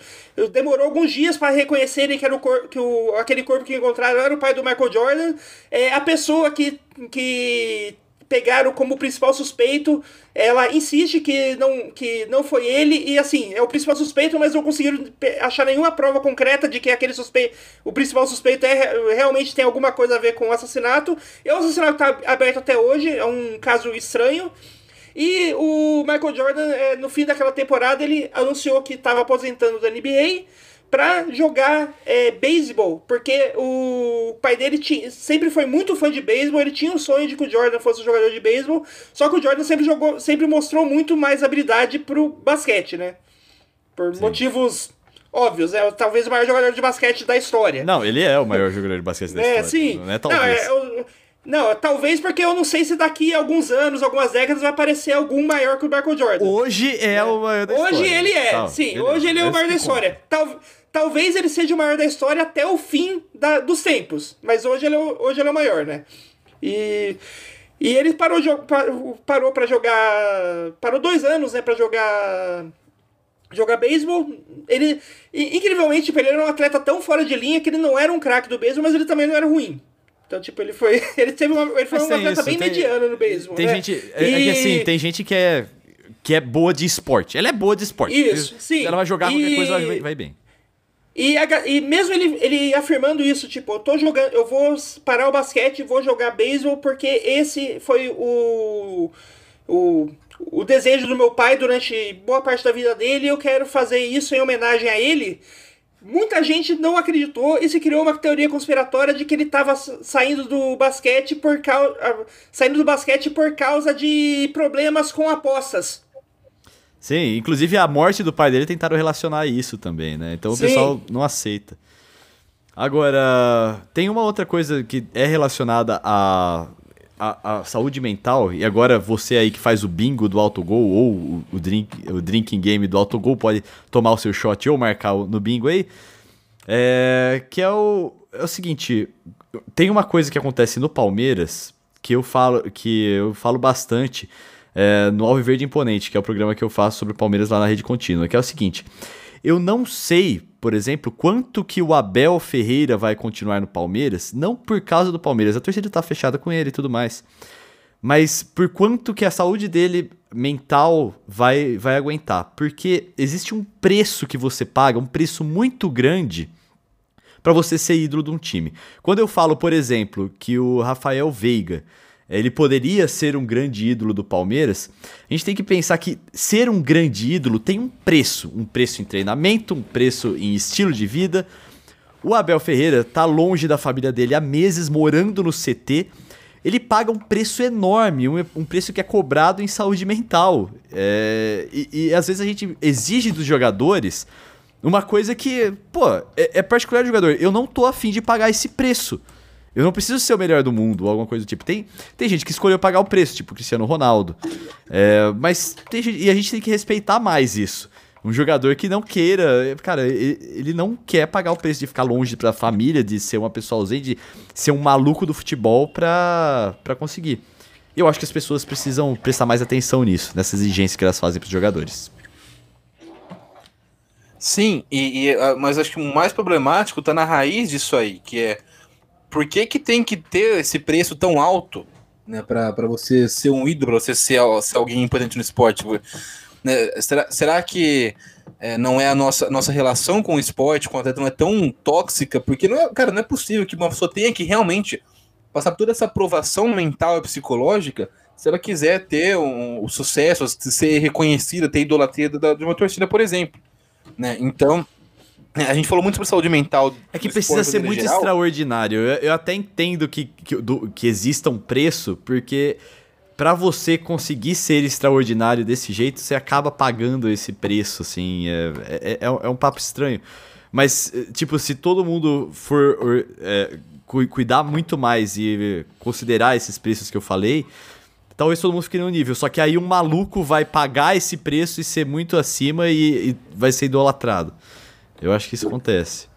Demorou alguns dias para reconhecerem que, era o cor, que o, aquele corpo que encontraram era o pai do Michael Jordan. É, a pessoa que, que pegaram como principal suspeito. Ela insiste que não, que não foi ele, e assim, é o principal suspeito, mas não conseguiram achar nenhuma prova concreta de que aquele suspeito, o principal suspeito é, realmente tem alguma coisa a ver com o assassinato. E o assassinato está aberto até hoje, é um caso estranho. E o Michael Jordan, é, no fim daquela temporada, ele anunciou que estava aposentando da NBA para jogar é, beisebol, porque o pai dele tinha, sempre foi muito fã de beisebol, ele tinha um sonho de que o Jordan fosse um jogador de beisebol, só que o Jordan sempre jogou, sempre mostrou muito mais habilidade pro basquete, né? Por Sim. motivos óbvios, é talvez o maior jogador de basquete da história. Não, ele é o maior jogador de basquete da é, história. Sim. Não é talvez. Não, é, não, talvez porque eu não sei se daqui a alguns anos, algumas décadas, vai aparecer algum maior que o Michael Jordan. Hoje é, é. o maior da hoje história. Hoje ele é, Tal, sim. Beleza. Hoje ele é o maior da história. Tal, talvez ele seja o maior da história até o fim da, dos tempos. Mas hoje ele, é, hoje ele é o maior, né? E, e ele parou, parou para jogar. Parou dois anos, né, pra jogar jogar beisebol. Ele, incrivelmente, tipo, ele era um atleta tão fora de linha que ele não era um craque do beisebol, mas ele também não era ruim. Então, tipo, ele foi. [laughs] Ele teve uma. Ele foi Mas um atleta isso, bem tem, mediano no beisebol. Tem né? gente. É, e... é, que assim, tem gente que é. Que é boa de esporte. Ela é boa de esporte. Isso, sim. Ela vai jogar qualquer e... coisa, vai, vai bem. E, e mesmo ele, ele afirmando isso, tipo, eu tô jogando, eu vou parar o basquete e vou jogar beisebol porque esse foi o, o, o desejo do meu pai durante boa parte da vida dele e eu quero fazer isso em homenagem a ele Muita gente não acreditou e se criou uma teoria conspiratória de que ele estava saindo do basquete por causa saindo do basquete por causa de problemas com apostas. Sim, inclusive a morte do pai dele tentaram relacionar a isso também, né? Então Sim. o pessoal não aceita. Agora, tem uma outra coisa que é relacionada à, à, à saúde mental, e agora você aí que faz o bingo do autogol ou o, o, drink, o drinking game do autogol pode tomar o seu shot ou marcar no bingo aí, é, que é o, é o seguinte, tem uma coisa que acontece no Palmeiras que eu falo, que eu falo bastante é, no Alviverde Imponente, que é o programa que eu faço sobre o Palmeiras lá na Rede Contínua, que é o seguinte, eu não sei, por exemplo, quanto que o Abel Ferreira vai continuar no Palmeiras, não por causa do Palmeiras, a torcida tá fechada com ele e tudo mais, mas por quanto que a saúde dele mental vai, vai aguentar. Porque existe um preço que você paga, um preço muito grande para você ser ídolo de um time. Quando eu falo, por exemplo, que o Rafael Veiga ele poderia ser um grande ídolo do Palmeiras, a gente tem que pensar que ser um grande ídolo tem um preço, um preço em treinamento, um preço em estilo de vida. O Abel Ferreira tá longe da família dele há meses, morando no CT. Ele paga um preço enorme, um, um preço que é cobrado em saúde mental. É, e, e às vezes a gente exige dos jogadores uma coisa que, pô, é, é particular do jogador. Eu não tô afim de pagar esse preço. Eu não preciso ser o melhor do mundo ou alguma coisa do tipo. Tem, tem gente que escolheu pagar o preço, tipo Cristiano Ronaldo. É, mas tem e a gente tem que respeitar mais isso. Um jogador que não queira, cara, ele, não quer pagar o preço de ficar longe da família, de ser uma pessoa ausente, de ser um maluco do futebol pra, pra conseguir. Eu acho que as pessoas precisam prestar mais atenção nisso, nessa exigência que elas fazem pros jogadores. Sim, e, e, ah, mas acho que o mais problemático tá na raiz disso aí, que é por que, que tem que ter esse preço tão alto, né, pra você ser um ídolo, pra você ser, ser alguém importante no esporte? Né, será, será que é, não é a nossa, nossa relação com o esporte, com o atleta, não é tão tóxica? Porque, não é, cara, não é possível que uma pessoa tenha que realmente passar por toda essa aprovação mental e psicológica se ela quiser ter um, o sucesso, ser reconhecida, ter idolatria da- de uma torcida, por exemplo né? Então, a gente falou muito sobre saúde mental. É que precisa ser muito geral. extraordinário. Eu, eu até entendo que, que, do- que exista um preço, porque pra você conseguir ser extraordinário desse jeito, você acaba pagando esse preço, assim. É, é, é um- é um papo estranho. Mas, eh, tipo, se todo mundo for or- é, cu- cuidar muito mais e considerar esses preços que eu falei, talvez todo mundo fique no nível. Só que aí um maluco vai pagar esse preço e ser muito acima e, e vai ser idolatrado. Eu acho que isso acontece.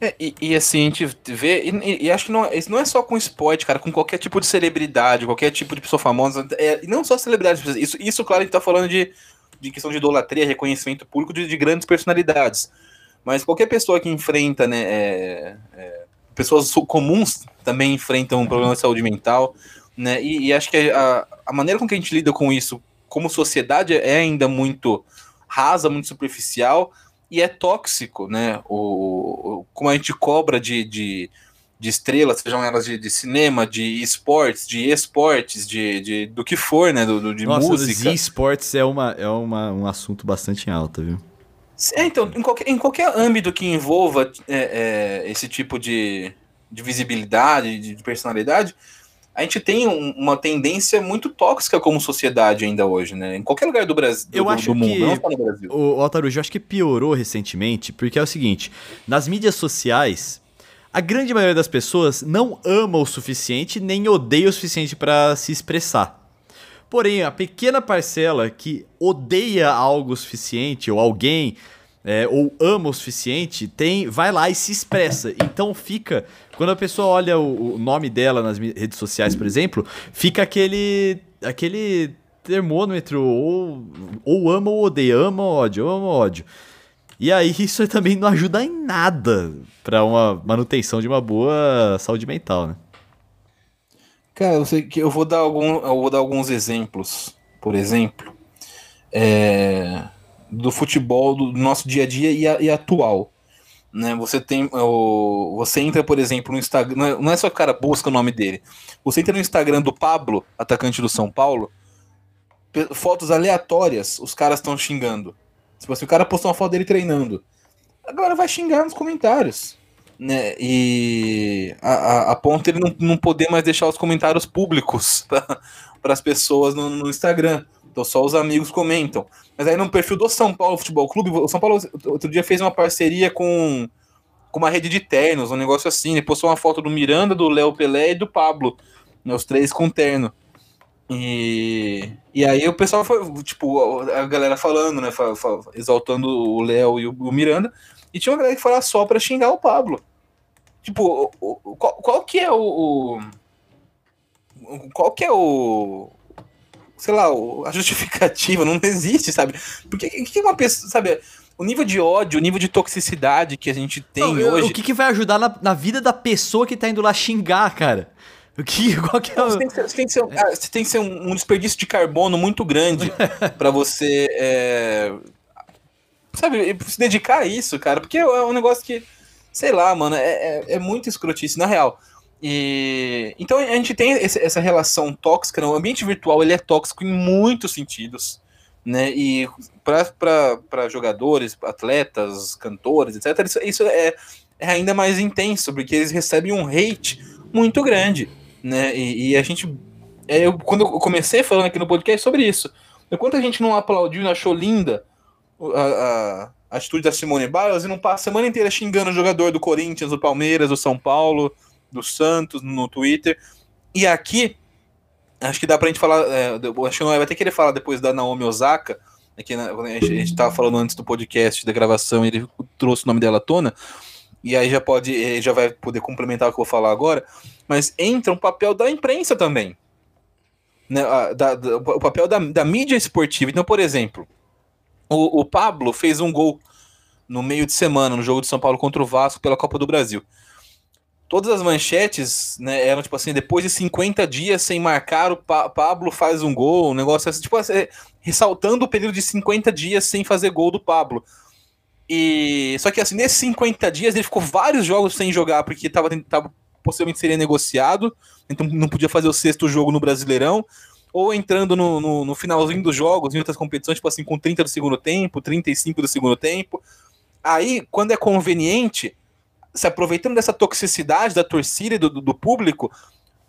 É, e, e assim, a gente vê, e, e- acho que não, isso não é só com esporte, cara, com qualquer tipo de celebridade, qualquer tipo de pessoa famosa, é, não só celebridade, isso, isso claro, a gente tá falando de, de questão de idolatria, reconhecimento público de, de grandes personalidades, mas qualquer pessoa que enfrenta, né, é, é, pessoas comuns também enfrentam um problema de saúde mental, né, e, e acho que a, a maneira com que a gente lida com isso, como sociedade, é ainda muito rasa, muito superficial, e é tóxico, né? O, o- como a gente cobra de, de, de estrelas, sejam elas de, de cinema, de esportes, de esportes, de, de do que for, né? Do, do- de Nossa, os música. esportes é, uma, é uma, um assunto bastante em alta, viu? É, então, em qualquer, em qualquer âmbito que envolva é, é, esse tipo de, de visibilidade, de, de personalidade, a gente tem um- uma tendência muito tóxica como sociedade ainda hoje, né? Em qualquer lugar do Brasil, Eu do- acho do mundo, que- não só no Brasil. O, Altarujo, eu acho que piorou recentemente, porque é o seguinte: nas mídias sociais, a grande maioria das pessoas não ama o suficiente nem odeia o suficiente pra se expressar. Porém, a pequena parcela que odeia algo o suficiente, ou alguém, é, ou ama o suficiente, tem, vai lá e se expressa. [laughs] Então fica. Quando a pessoa olha o, o nome dela nas redes sociais, por exemplo, fica aquele. aquele termômetro, ou, ou ama ou odeia, ama ou ódio, ama ou ódio. E aí [laughs] isso também não ajuda em nada pra uma manutenção de uma boa saúde mental, né? Cara, eu sei que eu vou dar algum, eu vou dar alguns exemplos, por exemplo, é, do futebol do nosso dia a dia e, a- e atual. Né? Você tem, o, você entra, por exemplo, no Instagram, não é, não é só o cara busca o nome dele. Você entra no Instagram do Pablo, atacante do São Paulo, fotos aleatórias, os caras estão xingando. Tipo assim, o cara postou uma foto dele treinando. a galera vai xingar nos comentários. Né? E a, a, a ponto ele não, não poder mais deixar os comentários públicos [laughs] para as pessoas no, no Instagram. Então só os amigos comentam. Mas aí no perfil do São Paulo Futebol Clube, o São Paulo outro dia fez uma parceria com, com uma rede de ternos, um negócio assim. Ele postou uma foto do Miranda, do Léo Pelé e do Pablo. Né, os três com terno. E, e aí o pessoal foi, tipo, a galera falando, né? Exaltando o Léo e o, Miranda. E tinha uma galera que falava só pra xingar o Pablo. Tipo, qual, qual, que é o, o. Qual que é o. Sei lá, a justificativa não existe, sabe? Porque que uma pessoa, sabe? O nível de ódio, o nível de toxicidade que a gente tem não, hoje. O que, que vai ajudar na, na vida da pessoa que tá indo lá xingar, cara? O que, [laughs] qual que é o... Você tem que ser, você tem que ser, ah, você tem que ser um, um, desperdício de carbono muito grande [laughs] para você é, sabe, se dedicar a isso, cara, porque é um negócio que, sei lá, mano, é, é, é muito escrotice, na real. E então a gente tem esse, essa relação tóxica, né? o ambiente virtual ele é tóxico em muitos sentidos, né? E para jogadores, atletas, cantores, etc., isso, isso é, é ainda mais intenso, porque eles recebem um hate muito grande, né? E, e a gente. É, eu, quando eu comecei falando aqui no podcast sobre isso, enquanto a gente não aplaudiu e achou linda a, a, atitude da Simone Biles e não passa a semana inteira xingando o jogador do Corinthians, do Palmeiras, do São Paulo, do Santos no Twitter. E aqui, acho que dá pra gente falar. É, acho que não vai até querer falar depois da Naomi Osaka. Na, a gente, a gente tava falando antes do podcast da gravação, ele trouxe o nome dela à tona. E aí já pode, já vai poder complementar o que eu vou falar agora. Mas entra um papel da imprensa também. Né, da, da, o papel da, da mídia esportiva. Então, por exemplo, o, o Pablo fez um gol no meio de semana no jogo de São Paulo contra o Vasco pela Copa do Brasil. Todas as manchetes né, eram tipo assim: depois de 50 dias sem marcar, o pa Pablo faz um gol, um negócio assim, tipo, assim, ressaltando o período de 50 dias sem fazer gol do Pablo. E só que assim, nesses 50 dias ele ficou vários jogos sem jogar porque estava tava, possivelmente seria negociado, então não podia fazer o sexto jogo no Brasileirão ou entrando no, no, no, finalzinho dos jogos, em outras competições, tipo assim, com 30 do segundo tempo, 35 do segundo tempo. Aí, quando é conveniente, se aproveitando dessa toxicidade da torcida e do, do público,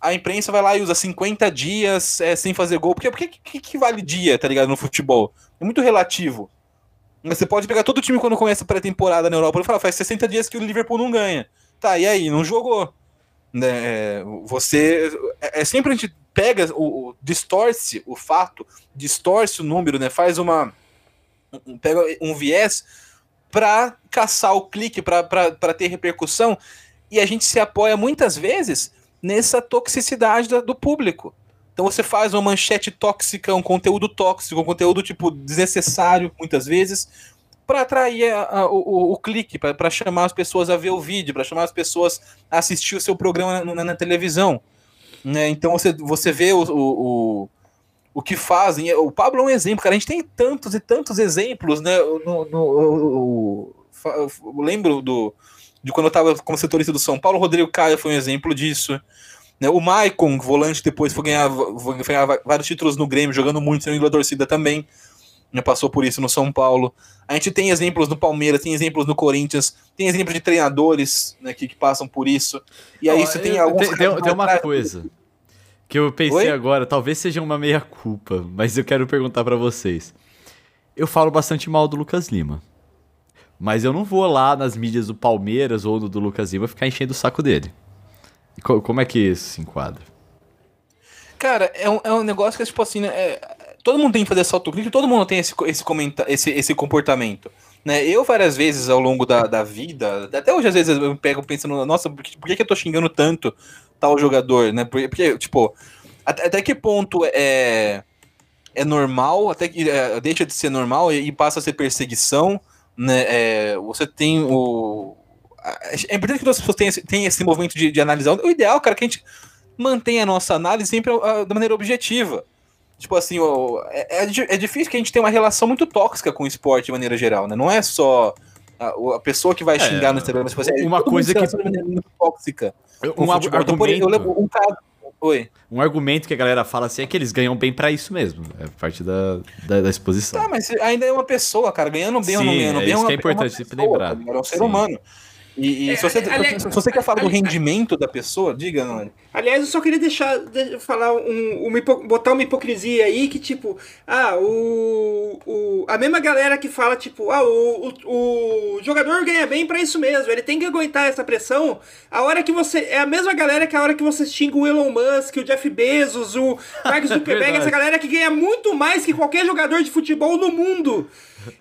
a imprensa vai lá e usa 50 dias é, sem fazer gol. Porque, porque que, que vale dia, tá ligado, no futebol? É muito relativo. Você pode pegar todo time quando começa a pré-temporada na Europa e falar, faz 60 dias que o Liverpool não ganha. Tá, e aí? Não jogou. Né? É, você. É, é sempre a gente pega, o, o, distorce o fato, distorce o número, né? Faz uma. Um, pega um viés para caçar o clique, para ter repercussão, e a gente se apoia muitas vezes nessa toxicidade da, do público. Então você faz uma manchete tóxica, um conteúdo tóxico, um conteúdo tipo desnecessário, muitas vezes, para atrair a, a, o, o, clique, para chamar as pessoas a ver o vídeo, para chamar as pessoas a assistir o seu programa na, na, na televisão. Né? Então você, você vê o, o, o, que fazem. O Pablo é um exemplo, cara. A gente tem tantos e tantos exemplos, né? No, no, eu lembro do, de quando eu estava como setorista do São Paulo, o Rodrigo Caio foi um exemplo disso. Né? O Maicon, volante, depois foi ganhar, foi ganhar vários títulos no Grêmio, jogando muito, sendo da torcida também. Já passou por isso no São Paulo. A gente tem exemplos no Palmeiras, tem exemplos no Corinthians, tem exemplos de treinadores né, que, que passam por isso. E aí você tem alguns. Tem, tem, tem uma coisa que eu pensei Oi? agora, talvez seja uma meia-culpa, mas eu quero perguntar para vocês. Eu falo bastante mal do Lucas Lima. Mas eu não vou lá nas mídias do Palmeiras ou do, do Lucas Lima ficar enchendo o saco dele. como é que isso se enquadra? Cara, é um, é um negócio que, tipo assim, né, é, todo mundo tem que fazer essa autocrítica, todo mundo tem esse, esse, comenta esse, esse comportamento. Né? Eu, várias vezes ao longo da, da vida, até hoje, às vezes, eu pego pensando, nossa, por que, por que, eu tô xingando tanto tal jogador, né? Porque, tipo, até, até, que ponto é, é normal, até que é, deixa de ser normal e, e, passa a ser perseguição, né? É, você tem o. É importante que as pessoas tenham, tenham esse movimento de, de analisar. O ideal, cara, é que a gente mantenha a nossa análise sempre da maneira objetiva. Tipo assim, é, é, é, difícil que a gente tenha uma relação muito tóxica com o esporte de maneira geral, né? Não é só a, a pessoa que vai é, xingar no Instagram, tipo assim, uma coisa que tóxica. Um argumento... eu lembro um caso, Oi. Um argumento que a galera fala assim é que eles ganham bem pra isso mesmo. É parte da, da, da exposição. Tá, mas ainda é uma pessoa, cara. Ganhando bem ou não Sim, ganhando é bem isso uma, que é importante uma sempre pessoa, lembrar. É um ser Sim. humano. E, e É, se, você, ali- se você quer falar do ali- rendimento da pessoa, diga, não. Aliás, eu só queria deixar, de- falar um, uma botar uma hipocrisia aí que, tipo, ah, o, o a mesma galera que fala, tipo, ah, o, o, o jogador ganha bem pra isso mesmo, ele tem que aguentar essa pressão. A hora que você. É a mesma galera que a hora que você xinga o Elon Musk, o Jeff Bezos, o Mark [laughs] Zuckerberg, essa galera que ganha muito mais que qualquer jogador de futebol no mundo.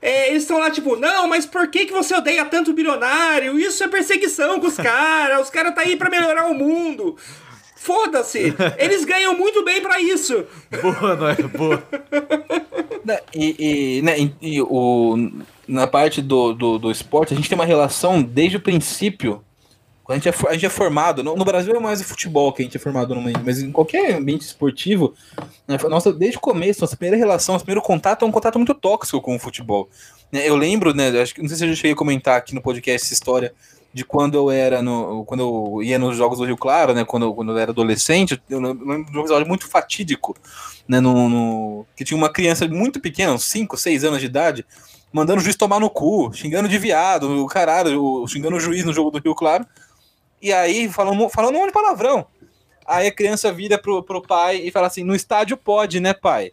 É, eles estão lá, tipo, não, mas por que, que você odeia tanto o bilionário? Isso é perseguição com os caras, os caras tá aí pra melhorar o mundo. Foda-se! Eles ganham muito bem pra isso. Boa, não é? Boa. Né, E, e, né, e- e o, na parte do, do, do esporte, a gente tem uma relação desde o princípio. Quando a gente é, a gente é formado, no, no Brasil é mais o futebol que a gente é formado, numa, mas em qualquer ambiente esportivo, né, nossa, desde o começo, nossa primeira relação, nosso primeiro contato é um contato muito tóxico com o futebol. Né, eu lembro, né, acho que não sei se eu já cheguei a comentar aqui no podcast essa história de quando eu era no, quando eu ia nos jogos do Rio Claro, né, quando, eu- quando eu era adolescente, eu lembro de um episódio muito fatídico, né, no, no- que tinha uma criança muito pequena, uns 5, 6 anos de idade, mandando o juiz tomar no cu, xingando de viado, o caralho, xingando o juiz no jogo do Rio Claro, e aí falando, falando um monte de palavrão. Aí a criança vira pro, pro pai e fala assim, no estádio pode, né, pai?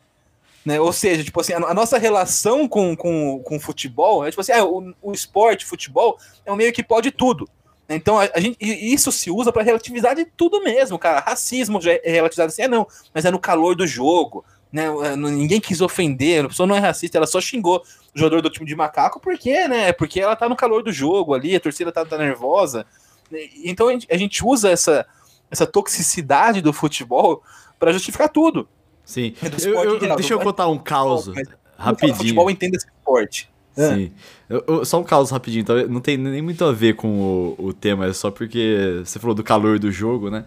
Né? Ou seja, tipo assim, a, a nossa relação com, com, com o futebol é tipo assim, ah, o, o esporte, futebol, é um meio que pode tudo. Então a, a gente, isso se usa para relativizar de tudo mesmo, cara. Racismo já é relativizado assim, é não, mas é no calor do jogo. Né? É, Ninguém quis ofender, a pessoa não é racista, ela só xingou o jogador do time de macaco, porque, né? Porque ela tá no calor do jogo ali, a torcida tá, tá nervosa. Então a gente, usa essa, essa toxicidade do futebol para justificar tudo. Sim. É Eu- eu- geral, deixa eu contar um caos rapidinho. Futebol entenda esse esporte. Sim. Eu- eu- só um caos rapidinho, tá? não tem nem muito a ver com o, o tema, é só porque você falou do calor do jogo, né?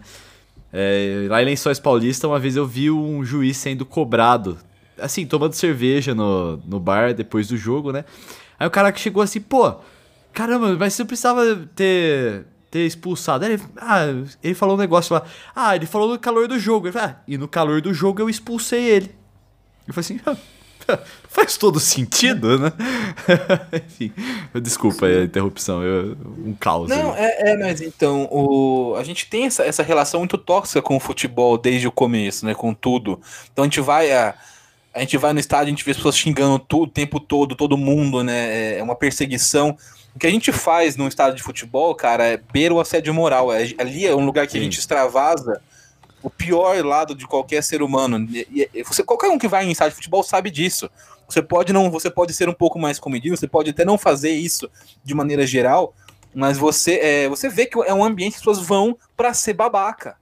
É, lá em Lençóis Paulista, uma vez eu vi um juiz sendo cobrado, assim, tomando cerveja no, no bar depois do jogo, né? Aí o cara que chegou assim, pô, caramba, mas você precisava ter, ter expulsado. Ele, ah, ele falou um negócio lá, ah, ele falou no calor do jogo. Ah, e no calor do jogo eu expulsei ele. Eu falei assim, [laughs] faz todo sentido, né? [laughs] Enfim, desculpa a interrupção, eu- um caos. Não, é, é, mas então, o, a gente tem essa, essa relação muito tóxica com o futebol desde o começo, né? Com tudo. Então a gente vai a, a gente vai no estádio, a gente vê as pessoas xingando tudo, o tempo todo, todo mundo, né? É uma perseguição. O que a gente faz num estádio de futebol, cara, é beira o assédio moral. É- ali é um lugar que Sim. a gente extravasa o pior lado de qualquer ser humano. E- e- você, qualquer um que vai em estádio de futebol sabe disso. Você pode não, você pode ser um pouco mais comedido, você pode até não fazer isso de maneira geral, mas você, é, você vê que é um ambiente que as pessoas vão pra ser babaca.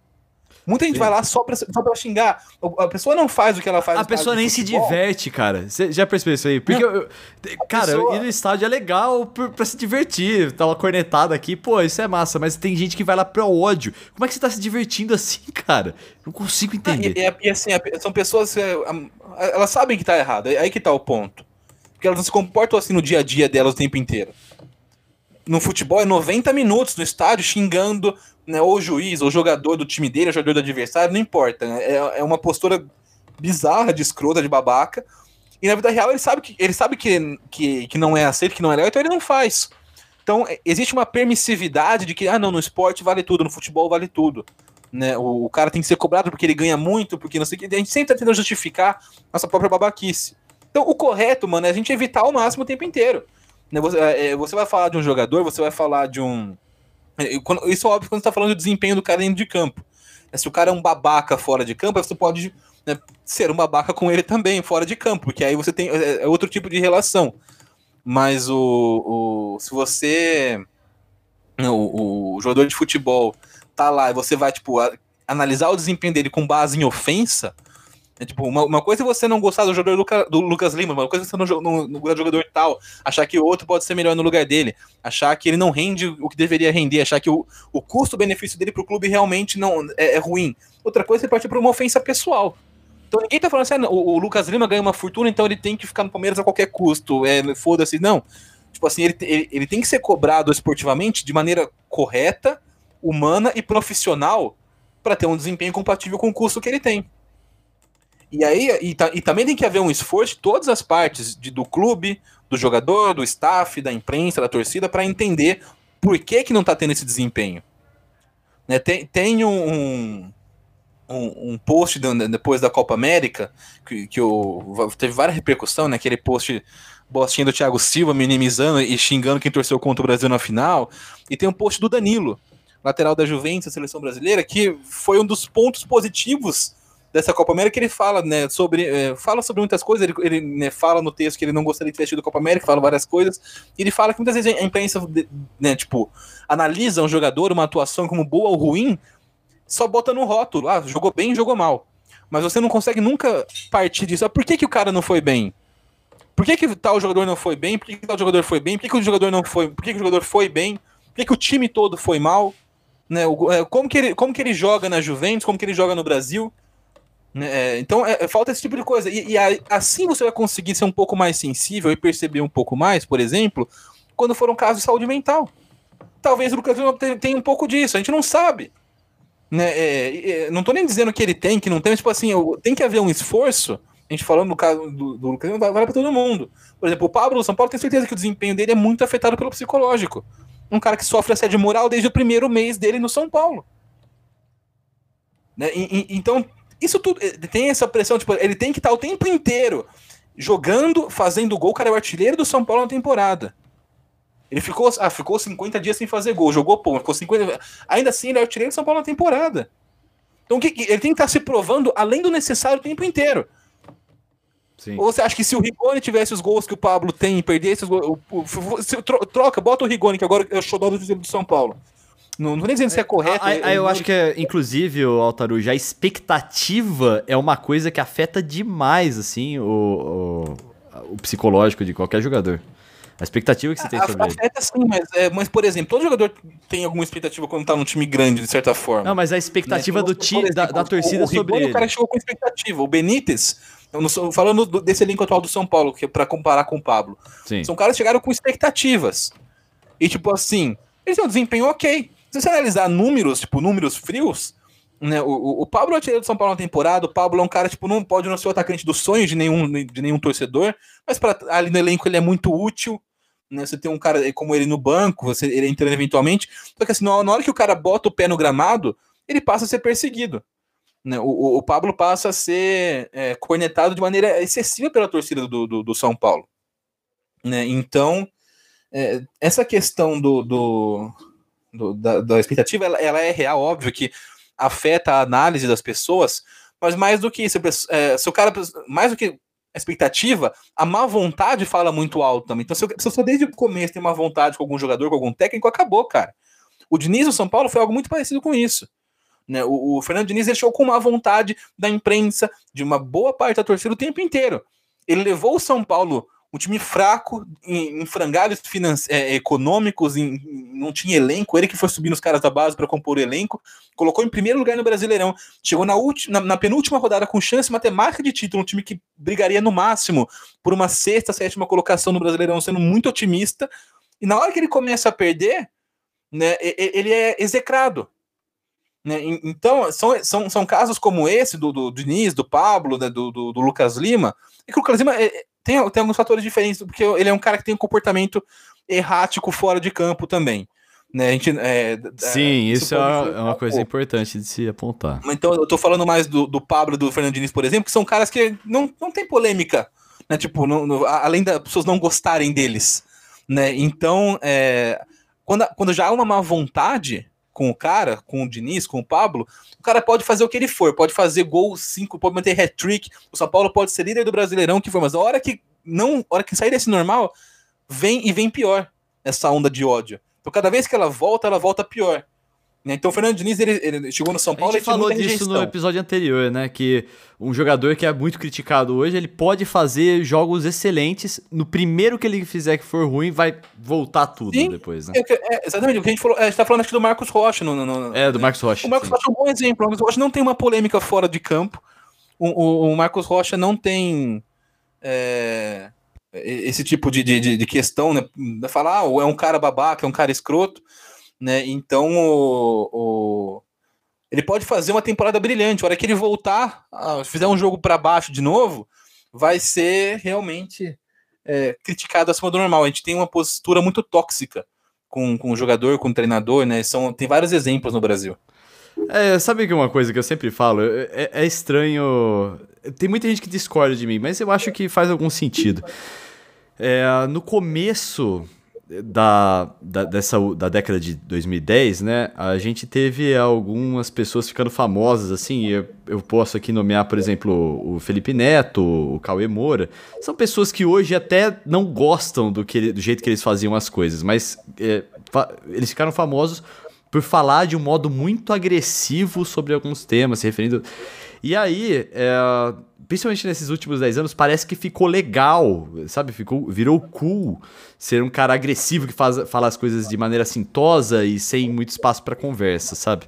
Muita gente Sim. vai lá só pra, só pra xingar. A pessoa não faz o que ela faz. A pessoa nem se diverte, cara. Você já percebeu isso aí? Porque, eu, eu- cara, pessoa- ir no estádio é legal pra, pra se divertir. Tá uma cornetada aqui, pô, isso é massa. Mas tem gente que vai lá pro ódio. Como é que você tá se divertindo assim, [laughs] cara? Não consigo Ah, entender. E, e- e assim, a- são pessoas. é, Elas sabem que tá errado. É aí que tá o ponto. Porque elas não se comportam assim no dia a dia delas o tempo inteiro. No futebol é 90 minutos no estádio xingando né, ou o juiz, ou o jogador do time dele, ou o jogador do adversário, não importa. né? É, é uma postura bizarra de escrota, de babaca. E na vida real ele sabe que, ele sabe que, que, que não é aceito, que não é legal, então ele não faz. Então é, existe uma permissividade de que, ah, não, no esporte vale tudo, no futebol vale tudo. Né? O, o cara tem que ser cobrado porque ele ganha muito, porque não sei o que. A gente sempre tá tentando justificar nossa própria babaquice. Então o correto, mano, é a gente evitar ao máximo o tempo inteiro. Né? Você, é, é, você vai falar de um jogador, você vai falar de um. É, Isso é óbvio quando você tá falando do desempenho do cara dentro de campo. É, Se o cara é um babaca fora de campo, você pode né, ser um babaca com ele também, fora de campo, porque aí você tem é, é outro tipo de relação. Mas o, o se você o, o jogador de futebol tá lá e você vai tipo a- analisar o desempenho dele com base em ofensa, é tipo uma, uma coisa é você não gostar do jogador Luca- do Lucas Lima, uma coisa é você não, não, gostar do jogador tal, achar que o outro pode ser melhor no lugar dele, achar que ele não rende o que deveria render, achar que o, o custo-benefício dele pro clube realmente não é, é ruim. Outra coisa é partir para uma ofensa pessoal. Então ninguém tá falando assim, ah, o, o Lucas Lima ganha uma fortuna, então ele tem que ficar no Palmeiras a qualquer custo. É, foda-se, não. Tipo assim, ele, ele, ele tem que ser cobrado esportivamente de maneira correta, humana e profissional para ter um desempenho compatível com o custo que ele tem. E aí e, e também tem que haver um esforço de todas as partes, de, do clube, do jogador, do staff, da imprensa, da torcida, para entender por que, que não está tendo esse desempenho. Né, tem, tem um, um, um, post depois da Copa América, que, que eu, teve várias repercussões, né, aquele post bostinho do Thiago Silva minimizando e xingando quem torceu contra o Brasil na final, e tem um post do Danilo, lateral da Juventus, a seleção brasileira, que foi um dos pontos positivos dessa Copa América, ele fala, né, sobre, é, fala sobre muitas coisas, ele, ele né, fala no texto que ele não gostaria de ter tido Copa América, fala várias coisas, e ele fala que muitas vezes a imprensa, né, tipo, analisa um jogador, uma atuação como boa ou ruim, só bota no rótulo, ah, jogou bem, jogou mal. Mas você não consegue nunca partir disso. Ah, por que, que o cara não foi bem? Por que, que tal jogador não foi bem? Por que, que tal jogador foi bem? Por que, que o jogador não foi? Por que, que o jogador foi bem? Por que, que o time todo foi mal? Né, é, como, que ele, como que ele joga na Juventus? Como que ele joga no Brasil? Né, é, então, é, falta esse tipo de coisa. E, e assim você vai conseguir ser um pouco mais sensível e perceber um pouco mais, por exemplo, quando for um caso de saúde mental. Talvez o Lucas Lima tenha um pouco disso, a gente não sabe. Né, é, é, não estou nem dizendo que ele tem, que não tem, tipo assim, tem que haver um esforço. A gente falando no caso do, do Lucas Lima, vale para todo mundo. Por exemplo, o Pablo do São Paulo tem certeza que o desempenho dele é muito afetado pelo psicológico. Um cara que sofre assédio moral desde o primeiro mês dele no São Paulo. Né, e, e, então, isso tudo eh, tem essa pressão, tipo, ele tem que estar o tempo inteiro jogando, fazendo gol. O cara é o artilheiro do São Paulo na temporada. Ele ficou, ah, ficou 50 dias sem fazer gol, jogou pô, ficou 50. Ainda assim, ele é o artilheiro do São Paulo na temporada. Então ele tem que estar se provando além do necessário o tempo inteiro. Sim. Ou você acha que se o Rigoni tivesse os gols que o Pablo tem e perdesse os gols. Troca, bota o Rigoni, que agora é o xodó do São Paulo. Não, não nem dizendo se é correto. Ah, eu, eu acho que, é, inclusive, o Altaruja, a expectativa é uma coisa que afeta demais, assim, o, o, o psicológico de qualquer jogador. A expectativa que você tem sobre afeta, ele. Afeta sim, mas, é, mas, por exemplo, todo jogador tem alguma expectativa quando tá num time grande, de certa forma. Não, mas a expectativa né? do time, da, da, torcida o, o sobre Rigoni, ele. O cara chegou com expectativa. O Benítez, falando desse elenco atual do São Paulo, que é pra comparar com o Pablo. Sim. São caras que chegaram com expectativas. E, tipo assim, eles têm um desempenho ok. Se você analisar números, tipo, números frios, né, o, o Pablo é o do São Paulo na temporada, o Pablo é um cara, tipo, não pode não ser o atacante do sonho de nenhum, de nenhum torcedor, mas pra, ali no elenco ele é muito útil, né, você tem um cara como ele no banco, você, ele entrando eventualmente, só que assim, na, hora que o cara bota o pé no gramado, ele passa a ser perseguido. Né, o, o Pablo passa a ser é, cornetado de maneira excessiva pela torcida do, do, do São Paulo. Né, então, é, essa questão do, do do, da, da, expectativa, ela, ela, é real, óbvio que afeta a análise das pessoas, mas mais do que isso, é, se o cara, mais do que a expectativa, a má vontade fala muito alto também. Então, se eu, se eu só desde o começo tenho má vontade com algum jogador, com algum técnico, acabou, cara. O Diniz do São Paulo foi algo muito parecido com isso. Né? O, o Fernando Diniz deixou com má vontade da imprensa, de uma boa parte da torcida o tempo inteiro. Ele levou o São Paulo um time fraco, em, em frangalhos é, econômicos, em, não tinha elenco, ele que foi subindo os caras da base para compor o elenco, colocou em primeiro lugar no Brasileirão, chegou na, na, na, penúltima rodada com chance matemática de título, um time que brigaria no máximo por uma sexta, sétima colocação no Brasileirão, sendo muito otimista, e na hora que ele começa a perder, né, ele é execrado. Né? Então, são, são, são casos como esse, do, do Diniz, do Pablo, né, do, do, do Lucas Lima, e que o Lucas Lima é, tem, tem alguns fatores diferentes, porque ele é um cara que tem um comportamento errático fora de campo também. Né, gente, é, Sim, isso, isso é, é uma coisa importante de se apontar. Então, eu tô falando mais do, do Pablo e do Fernandinho, por exemplo, que são caras que não, não tem polêmica, né? Tipo, não, não, além das pessoas não gostarem deles. Né? Então, é, quando, quando já há uma má vontade, com o cara, com o Diniz, com o Pablo, o cara pode fazer o que ele for, pode fazer gol 5, pode manter hat-trick, o São Paulo pode ser líder do Brasileirão, que for, mas a hora que não, a hora que sair desse normal, vem e vem pior essa onda de ódio. Então cada vez que ela volta, ela volta pior. Né? Então o Fernando Diniz ele, ele, chegou no São Paulo a gente falou disso no episódio anterior, né? Que um jogador que é muito criticado hoje, ele pode fazer jogos excelentes. No primeiro que ele fizer que for ruim, vai voltar tudo sim, depois, né? É, é, exatamente, o que a gente falou. É, a gente tá falando aqui do Marcos Rocha. No, no, no é, do Marcos Rocha. O Marcos sim. Rocha é um bom exemplo. O Marcos Rocha não tem uma polêmica fora de campo. O, o, o Marcos Rocha não tem. É, esse tipo de, de, de questão, né? Falar, ah, é um cara babaca, é um cara escroto né? Então o, o ele pode fazer uma temporada brilhante. A hora que ele voltar, ah, fizer um jogo para baixo de novo, vai ser realmente é, criticado acima do normal. A gente tem uma postura muito tóxica com, com o jogador, com o treinador, né? São, tem vários exemplos no Brasil. É, sabe que uma coisa que eu sempre falo? É, é, estranho. Tem muita gente que discorda de mim, mas eu acho que faz algum sentido. É, no começo da, da, dessa, da década de 2010, né, a gente teve algumas pessoas ficando famosas, assim, eu, eu posso aqui nomear, por exemplo, o Felipe Neto, o Cauê Moura, são pessoas que hoje até não gostam do, que, do jeito que eles faziam as coisas, mas é, eles ficaram famosos por falar de um modo muito agressivo sobre alguns temas, se referindo... E aí, é, principalmente nesses últimos 10 anos, parece que ficou legal, sabe? Ficou, virou cool ser um cara agressivo que faz, fala as coisas de maneira sintosa e sem muito espaço para conversa, sabe?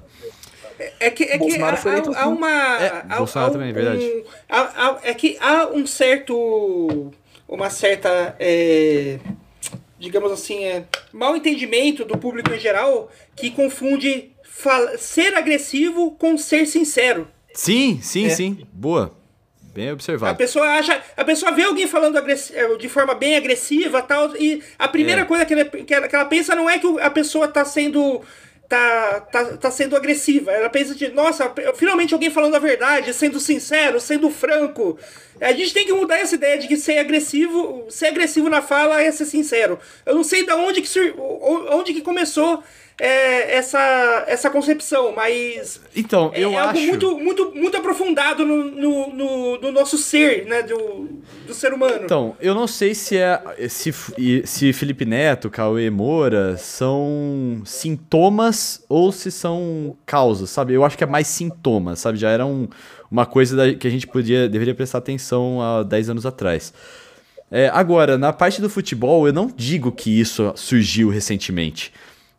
É que, é que há, há, há, uma. É, há, Bolsonaro há também, é verdade. Um, há, é que há um certo. Uma certa. É, digamos assim, é, mal entendimento do público em geral que confunde ser agressivo com ser sincero. Sim, sim, é. sim. Boa. Bem observado. A pessoa acha. A pessoa vê alguém falando eh, de forma bem agressiva tal. E a primeira é. coisa que ela, que, ela, pensa não é que a pessoa tá sendo. Tá, tá, tá sendo agressiva. Ela pensa de, nossa, finalmente alguém falando a verdade, sendo sincero, sendo franco. A gente tem que mudar essa ideia de que ser agressivo, ser agressivo na fala é ser sincero. Eu não sei de onde que, onde que começou é, essa, essa concepção, mas. Então, é, eu é acho. algo muito, muito, muito aprofundado no, no, no, no, nosso ser, né? Do, do ser humano. Então, eu não sei se é. Se, se Felipe Neto, Cauê Moura são sintomas ou se são causas, sabe? Eu acho que é mais sintomas, sabe? Já era um, uma coisa da, que a gente podia, deveria prestar atenção há 10 anos atrás. É, agora, na parte do futebol, eu não digo que isso surgiu recentemente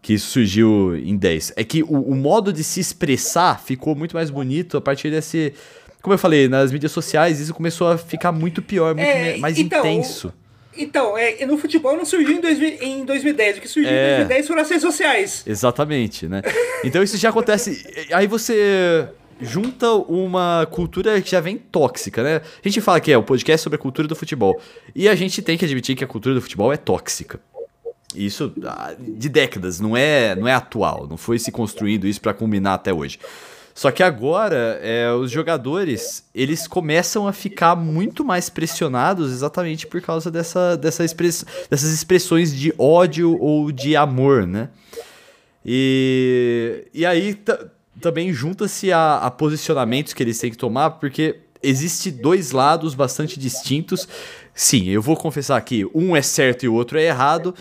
que isso surgiu em 10. É que o, o, modo de se expressar ficou muito mais bonito a partir desse. Como eu falei, nas mídias sociais isso começou a ficar muito pior, muito é, mais então, intenso. Então, é, no futebol não surgiu em, dois, em 2010. O que surgiu é, em 2010 foram as redes sociais. Exatamente, né? Então isso já acontece. Aí você junta uma cultura que já vem tóxica, né? A gente fala que é o podcast sobre a cultura do futebol. E a gente tem que admitir que a cultura do futebol é tóxica. Isso ah, de décadas, não é, não é atual, não foi se construindo isso para combinar até hoje. Só que agora é, os jogadores eles começam a ficar muito mais pressionados exatamente por causa dessa, dessa express, dessas expressões de ódio ou de amor, né? E, e aí também junta-se a, a posicionamentos que eles têm que tomar, porque existe dois lados bastante distintos. Sim, eu vou confessar aqui, um é certo e o outro é errado.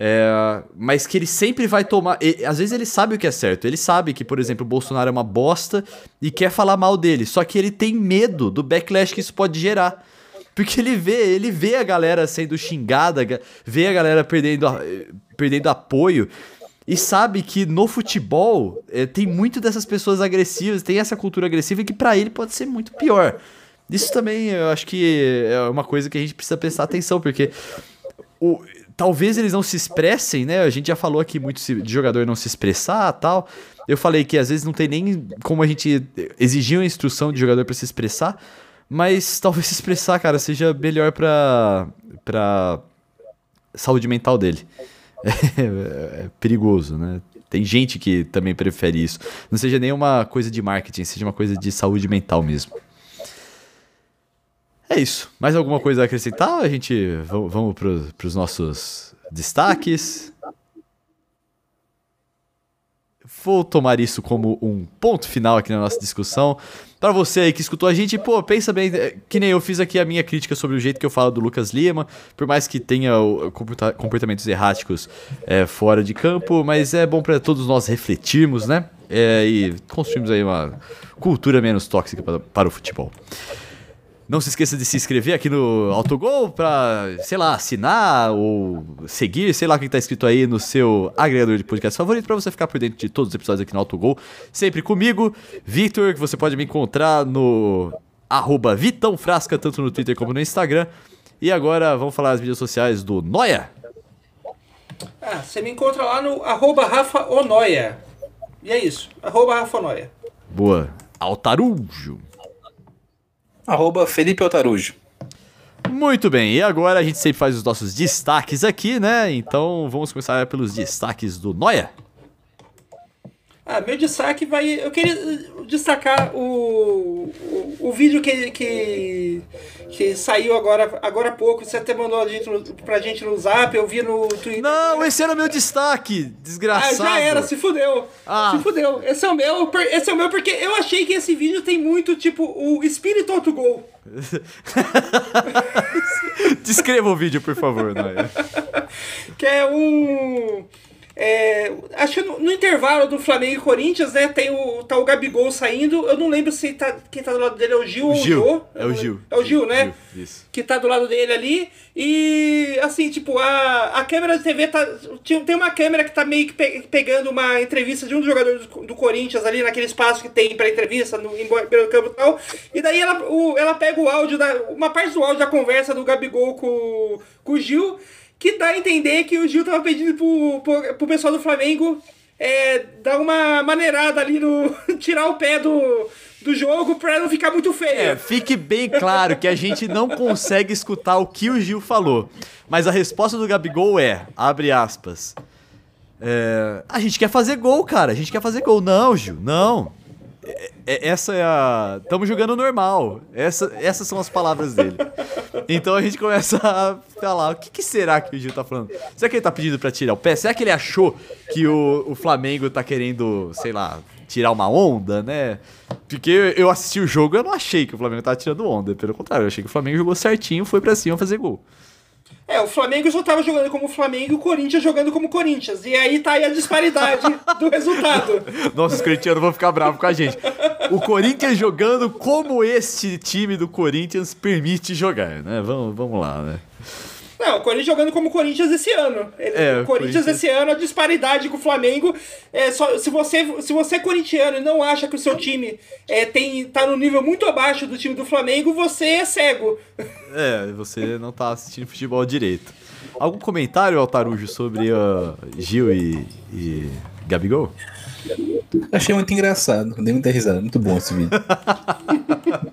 É, mas que ele sempre vai tomar. E, às vezes ele sabe o que é certo. Ele sabe que, por exemplo, o Bolsonaro é uma bosta e quer falar mal dele. Só que ele tem medo do backlash que isso pode gerar. Porque ele vê, ele vê a galera sendo xingada, vê a galera perdendo, perdendo apoio. E sabe que no futebol é, tem muito dessas pessoas agressivas, tem essa cultura agressiva que para ele pode ser muito pior. Isso também eu acho que é uma coisa que a gente precisa prestar atenção, porque o, talvez eles não se expressem, né? A gente já falou aqui muito de jogador não se expressar tal. Eu falei que às vezes não tem nem como a gente exigir uma instrução de jogador para se expressar, mas talvez se expressar, cara, seja melhor para para saúde mental dele. [laughs] É, é, perigoso, né? Tem gente que também prefere isso. Não seja nenhuma coisa de marketing, seja uma coisa de saúde mental mesmo. É isso. Mais alguma coisa a acrescentar? A gente vamos para os nossos destaques. Vou tomar isso como um ponto final aqui na nossa discussão. Para você aí que escutou a gente, pô, pensa bem, é, que nem eu fiz aqui a minha crítica sobre o jeito que eu falo do Lucas Lima, por mais que tenha comportamentos erráticos é, fora de campo, mas é bom para todos nós refletirmos, né? É, e construirmos aí uma cultura menos tóxica para, para o futebol. Não se esqueça de se inscrever aqui no Autogol para, sei lá, assinar ou seguir, sei lá o que está escrito aí no seu agregador de podcast favorito para você ficar por dentro de todos os episódios aqui no Autogol. Sempre comigo, Victor, que você pode me encontrar no arroba Vitão Frasca, tanto no Twitter como no Instagram. E agora vamos falar as mídias sociais do Noia. Ah, você me encontra lá no arroba Rafa Onoia. E é isso, arroba Rafa Onoia. Boa. Altarujo. Arroba Felipe Altarujo. Muito bem, e agora a gente sempre faz os nossos destaques aqui, né? Então vamos começar pelos destaques do Noia. Ah, meu destaque vai. Eu queria destacar o, o, o vídeo que, que, que saiu agora, agora há pouco. Você até mandou a gente, pra gente no zap, eu vi no Twitter. Não, esse era o meu destaque, Ah, desgraçado. já era, se fudeu. Ah. Se fudeu. Esse é o meu, esse é o meu porque eu achei que esse vídeo tem muito, tipo, o espírito auto gol. [laughs] Descreva o vídeo, por favor, Noia. [laughs] Que é um. É, acho que no, no intervalo do Flamengo e Corinthians, né? Tem o, tá o Gabigol saindo. Eu não lembro se tá, quem tá do lado dele é o Gil ou o. Jô. É o Gil. É o Gil, né? Gil, isso. que tá do lado dele ali. E assim, tipo, a, a câmera de TV tá. tinha- Tem uma câmera que tá meio que pe- pegando uma entrevista de um dos jogadores do, do Corinthians ali naquele espaço que tem pra entrevista no, em pelo campo e tal. E daí ela, o- ela pega o áudio da. Uma parte do áudio da conversa do Gabigol com, com o Gil, que dá a entender que o Gil tava pedindo pro, pro, pro pessoal do Flamengo. É, dar uma maneirada ali no. [laughs] tirar o pé do, do jogo pra não ficar muito feio. É, fique bem claro que a gente não consegue escutar o que o Gil falou. Mas a resposta do Gabigol é, abre aspas. é, a gente quer fazer gol, cara. A gente quer fazer gol. Não, Gil, não. É- é- essa é a. Tamo jogando normal. Essa, essas são as palavras dele. Então a gente começa a falar: o que, que será que o Gil tá falando? Será que ele tá pedindo pra tirar o pé? Será que ele achou que o, o Flamengo tá querendo, sei lá, tirar uma onda, né? Porque eu assisti o jogo eu não achei que o Flamengo tava tirando onda. Pelo contrário, eu achei que o Flamengo jogou certinho, foi pra cima fazer gol. É, o Flamengo só tava jogando como Flamengo e o Corinthians jogando como Corinthians. E aí tá aí a disparidade do resultado. [laughs] Nossa, os corintianos vão ficar bravos com a gente. O Corinthians jogando como este time do Corinthians permite jogar, né? Vamos, vamos lá, né? Não, o Corinthians jogando como Corinthians esse ano. Ele- É, o Corinthians, Corinthians- esse ano, a disparidade com o Flamengo. É só, se, você, se você é corintiano e não acha que o seu time é, tem, tá no nível muito abaixo do time do Flamengo, você é cego. É, você não tá assistindo futebol direito. Algum comentário, Altarujo, sobre uh, Gil e, e Gabigol? Achei muito engraçado, dei muita risada, muito bom esse vídeo. [laughs]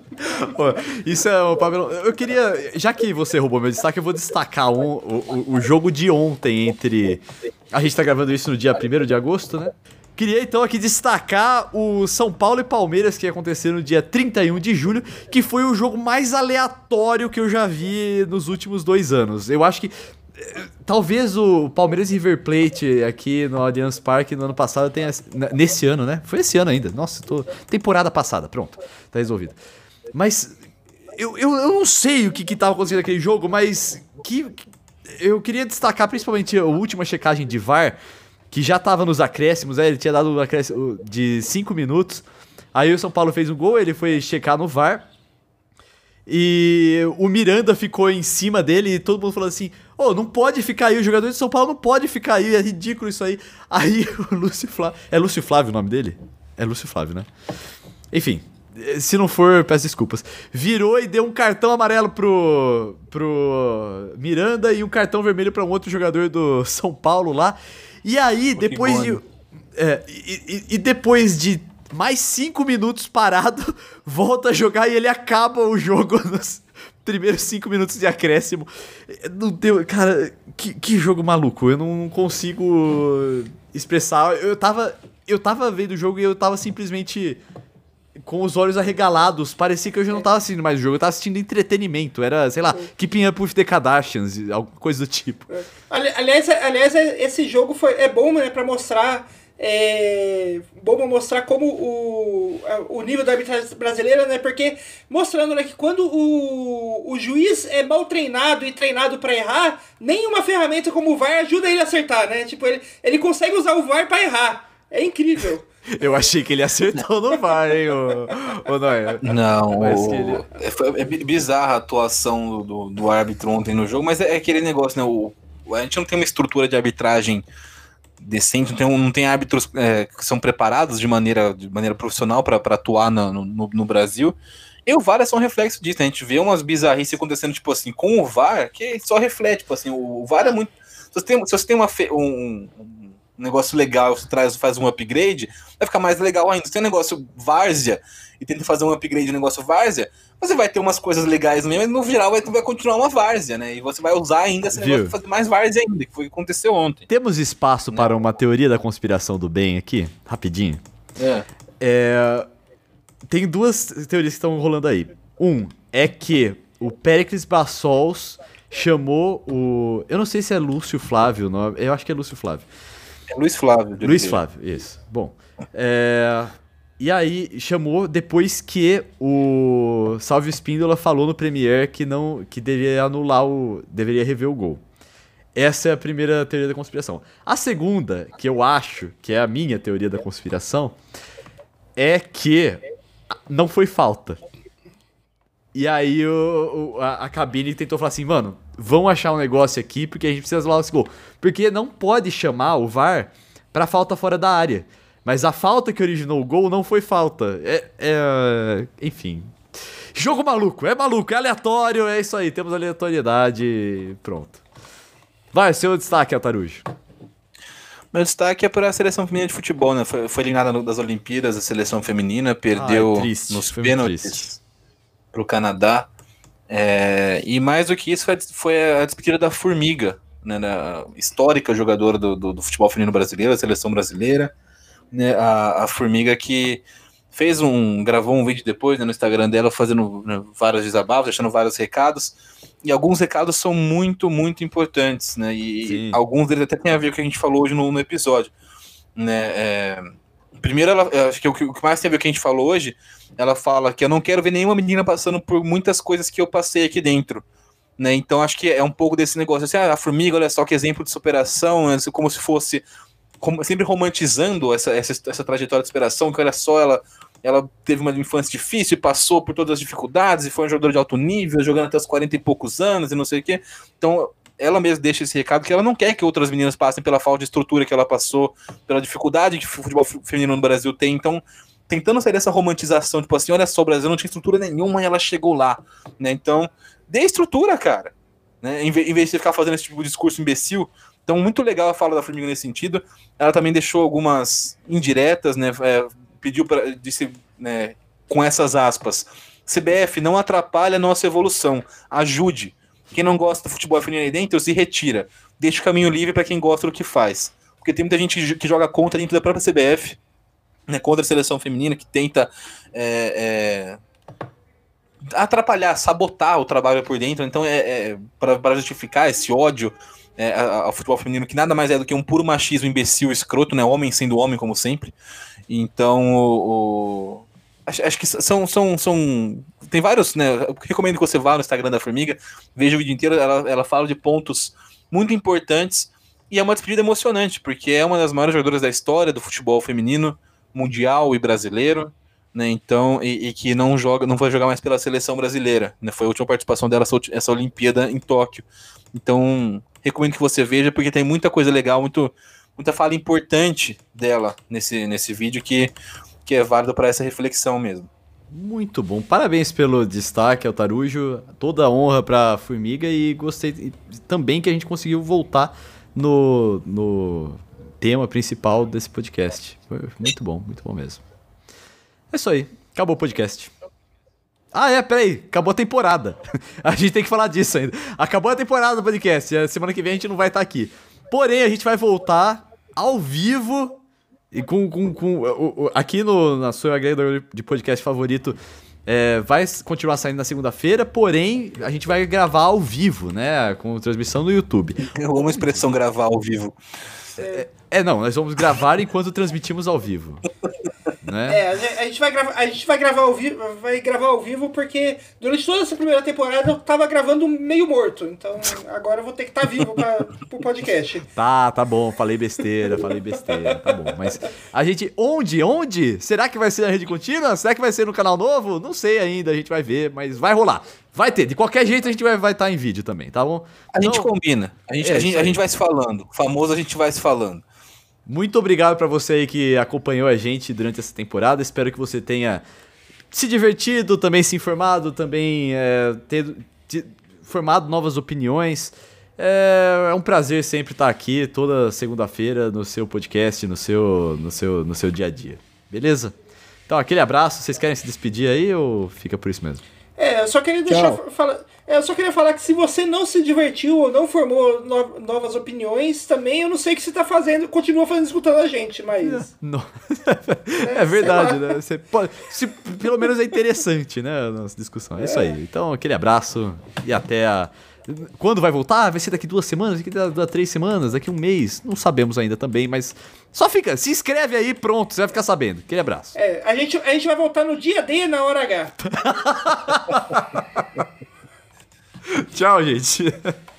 Pô, isso é um papel. Eu queria. Já que você roubou meu destaque, eu vou destacar um, o, o- o jogo de ontem entre. A gente tá gravando isso no dia 1 de agosto, né? Queria então aqui destacar o São Paulo e Palmeiras que aconteceu no dia 31 de julho, que foi o jogo mais aleatório que eu já vi nos últimos dois anos. Eu acho que. eh, Talvez o Palmeiras River Plate aqui no Allianz Parque no ano passado tenha. Nesse ano, né? Foi esse ano ainda. Nossa, tô. Temporada passada, pronto. Tá resolvido. Mas eu, eu, eu não sei o que, que tava acontecendo naquele jogo, mas que, que- eu queria destacar principalmente a última checagem de VAR, que já tava nos acréscimos, né? ele tinha dado um acréscimo de 5 minutos. Aí o São Paulo fez um gol, ele foi checar no VAR. E o Miranda ficou em cima dele e todo mundo falou assim: Ô, não pode ficar aí, o jogador de São Paulo não pode ficar aí, é ridículo isso aí. Aí [laughs] o Lúcio Flávio. É Lúcio Flávio o nome dele? É Lúcio Flávio, né? Enfim, se não for, peço desculpas. Virou e deu um cartão amarelo pro, pro Miranda e um cartão vermelho para um outro jogador do [laughs] São Paulo lá. E aí, depois de. é, e, e- e depois de mais cinco minutos parado, [laughs] volta a jogar e ele acaba o jogo [laughs] nos primeiros cinco minutos de acréscimo. Eh, Não deu. Cara, que, que jogo maluco. Eu não consigo expressar. Eu tava. Eu tava vendo o jogo e eu tava simplesmente com os olhos arregalados. Parecia que eu já não tava assistindo mais o jogo, eu tava assistindo entretenimento. Era, sei lá, Keeping Up with the Kardashians, alguma coisa do tipo. Ali- Aliás, aliás, é- esse jogo foi, é bom, né, pra mostrar. É, bom pra mostrar como o, o nível da arbitragem brasileira, né? Porque mostrando né, que quando o, o juiz é mal treinado e treinado pra errar, nenhuma ferramenta como o VAR ajuda ele a acertar, né? Tipo, ele, ele consegue usar o VAR pra errar. É incrível. Eu achei que ele acertou no VAR, hein, ô, ô Noé. Não, o- ele- é, foi- é bi- bizarra a atuação do, do árbitro ontem no jogo, mas é, é aquele negócio, né? O, a gente não tem uma estrutura de arbitragem decente, não tem, não tem árbitros é, que são preparados de maneira, de maneira profissional para atuar no, no, no Brasil. E o VAR é só um reflexo disso, né? A gente vê umas bizarrices acontecendo, tipo assim, com o VAR, que só reflete, tipo assim, o, o VAR é muito. Se você tem, se você tem uma, um, um- um negócio legal, você traz, faz um upgrade, vai ficar mais legal ainda. Se tem um negócio várzea e tenta fazer um upgrade no negócio várzea, você vai ter umas coisas legais mesmo, mas no geral vai, vai continuar uma várzea, né? E você vai usar ainda esse Viu? negócio pra fazer mais várzea ainda, que foi o que aconteceu ontem. Temos espaço para uma teoria da conspiração do bem aqui? Rapidinho. É. É, Tem duas teorias que estão rolando aí. Um é que o Pericles Bassols chamou o. Eu não sei se é Lúcio Flávio, o nome. Eu acho que é Lúcio Flávio. É Luiz Flávio. Luiz. Flávio, isso. Bom. é, E aí chamou depois que o Salve Espíndola falou no Premiere que não que deveria anular o deveria rever o gol. Essa é a primeira teoria da conspiração. A segunda, que eu acho que é a minha teoria da conspiração, é que não foi falta. E aí o, o- a, a cabine tentou falar assim, mano, vão achar um negócio aqui porque a gente precisa anular esse gol. Porque não pode chamar o VAR pra falta fora da área. Mas a falta que originou o gol não foi falta. É, é- enfim. Jogo maluco, é maluco, é aleatório, é isso aí, temos aleatoriedade, pronto. Vai, seu destaque, Atarujo. Meu destaque é para a seleção feminina de futebol, né? Foi, foi eliminada das Olimpíadas, a seleção feminina, perdeu Ah, é triste, nos pênaltis para o Canadá. É, e mais do que isso, foi a despedida da Formiga, né, da histórica jogadora do, do- do futebol feminino brasileiro, da seleção brasileira. Né, a, a Formiga que fez um. gravou um vídeo depois né, no Instagram dela, fazendo né, vários desabafos, deixando vários recados. E alguns recados são muito, muito importantes, né? E alguns deles até tem a ver com o que a gente falou hoje no, no episódio. Né? É, primeiro, ela, acho que o que mais tem a ver com o que a gente falou hoje, ela fala que eu não quero ver nenhuma menina passando por muitas coisas que eu passei aqui dentro. Né? Então acho que é um pouco desse negócio assim, ah, a formiga, olha só que exemplo de superação, né? como se fosse como- sempre romantizando essa, essa, essa trajetória de superação, que olha só, ela, ela teve uma infância difícil e passou por todas as dificuldades e foi um jogador de alto nível, jogando até os 40 e poucos anos e não sei o quê. Então, ela mesma deixa esse recado que ela não quer que outras meninas passem pela falta de estrutura que ela passou, pela dificuldade que o futebol feminino no Brasil tem. Então, tentando sair dessa romantização, tipo assim, olha só, o Brasil não tinha estrutura nenhuma e ela chegou lá, né? Então, dê estrutura, cara. Né? Em, ve- em vez de ficar fazendo esse tipo de discurso imbecil. Então, muito legal a fala da Formiga nesse sentido. Ela também deixou algumas indiretas, né? É, pediu para disse, né, com essas aspas. CBF não atrapalha a nossa evolução. Ajude. Quem não gosta do futebol feminino dentro, se retira. Deixa o caminho livre para quem gosta do que faz. Porque tem muita gente que jo- que joga contra dentro da própria CBF, né, contra a seleção feminina, que tenta é, é, atrapalhar, sabotar o trabalho por dentro. Então, é, é para justificar esse ódio é, ao futebol feminino, que nada mais é do que um puro machismo imbecil, escroto, né? Homem sendo homem, como sempre. Então, o, o- acho, acho que são, são, são. Tem vários, né? Eu recomendo que você vá no Instagram da Formiga, veja o vídeo inteiro. Ela, ela fala de pontos muito importantes e é uma despedida emocionante, porque é uma das maiores jogadoras da história do futebol feminino, mundial e brasileiro. Né, então, e, e que não joga, não vai jogar mais pela seleção brasileira. Né, foi a última participação dela essa, Olimpíada em Tóquio. Então, recomendo que você veja, porque tem muita coisa legal, muito, muita fala importante dela nesse, nesse vídeo que, que é válido para essa reflexão mesmo. Muito bom. Parabéns pelo destaque, Altarujo. Toda honra pra Formiga e gostei também que a gente conseguiu voltar no, no tema principal desse podcast. Foi muito bom, muito bom mesmo. É isso aí. Acabou o podcast. Ah, é, peraí. Acabou a temporada. [laughs] A gente tem que falar disso ainda. Acabou a temporada do podcast. A Semana que vem a gente não vai estar aqui. Porém, a gente vai voltar ao vivo e com, com, com aqui no, na sua agregador de podcast favorito. é, vai continuar saindo na segunda-feira, porém a gente vai gravar ao vivo, né? Com transmissão no YouTube. Eu amo a expressão gravar ao vivo. É, não, nós vamos gravar enquanto transmitimos ao vivo. Né? É, a gente- gente vai gravar, a gente vai gravar ao vivo, vai gravar ao vivo porque durante toda essa primeira temporada eu tava gravando meio morto, então agora eu vou ter que estar vivo para pro podcast. [laughs] Tá, tá bom, falei besteira, falei besteira, tá bom. Mas a gente, onde, onde? Será que vai ser na rede contínua? Será que vai ser no canal novo? Não sei ainda, a gente vai ver, mas vai rolar. Vai ter, de qualquer jeito a gente vai estar vai tá em vídeo também, tá bom? A gente Então, combina. A gente, É, a, gente, a gente vai se falando. Famoso a gente vai se falando. Muito obrigado pra você aí que acompanhou a gente durante essa temporada. Espero que você tenha se divertido, também se informado, também é, ter, te- formado novas opiniões. É, é um prazer sempre estar aqui toda segunda-feira no seu podcast, no seu, no, seu, no seu dia a dia. Beleza? Então, aquele abraço. Vocês querem se despedir aí ou fica por isso mesmo? É, eu só queria deixar falar. É, eu só queria falar que se você não se divertiu ou não formou no, novas opiniões, também eu não sei o que você tá fazendo, continua fazendo escutando a gente, mas. [laughs] Não. [laughs] é, verdade, né? Você pode, se, pelo menos é interessante, né? A nossa discussão. É, é isso aí. Então, aquele abraço e até a. Quando vai voltar? Vai ser daqui duas semanas, daqui a três semanas, daqui um mês. Não sabemos ainda também, mas só fica, se inscreve aí, pronto, você vai ficar sabendo. Aquele abraço. É, a gente, a gente vai voltar no dia D na hora H. [laughs] Tchau, gente. [laughs]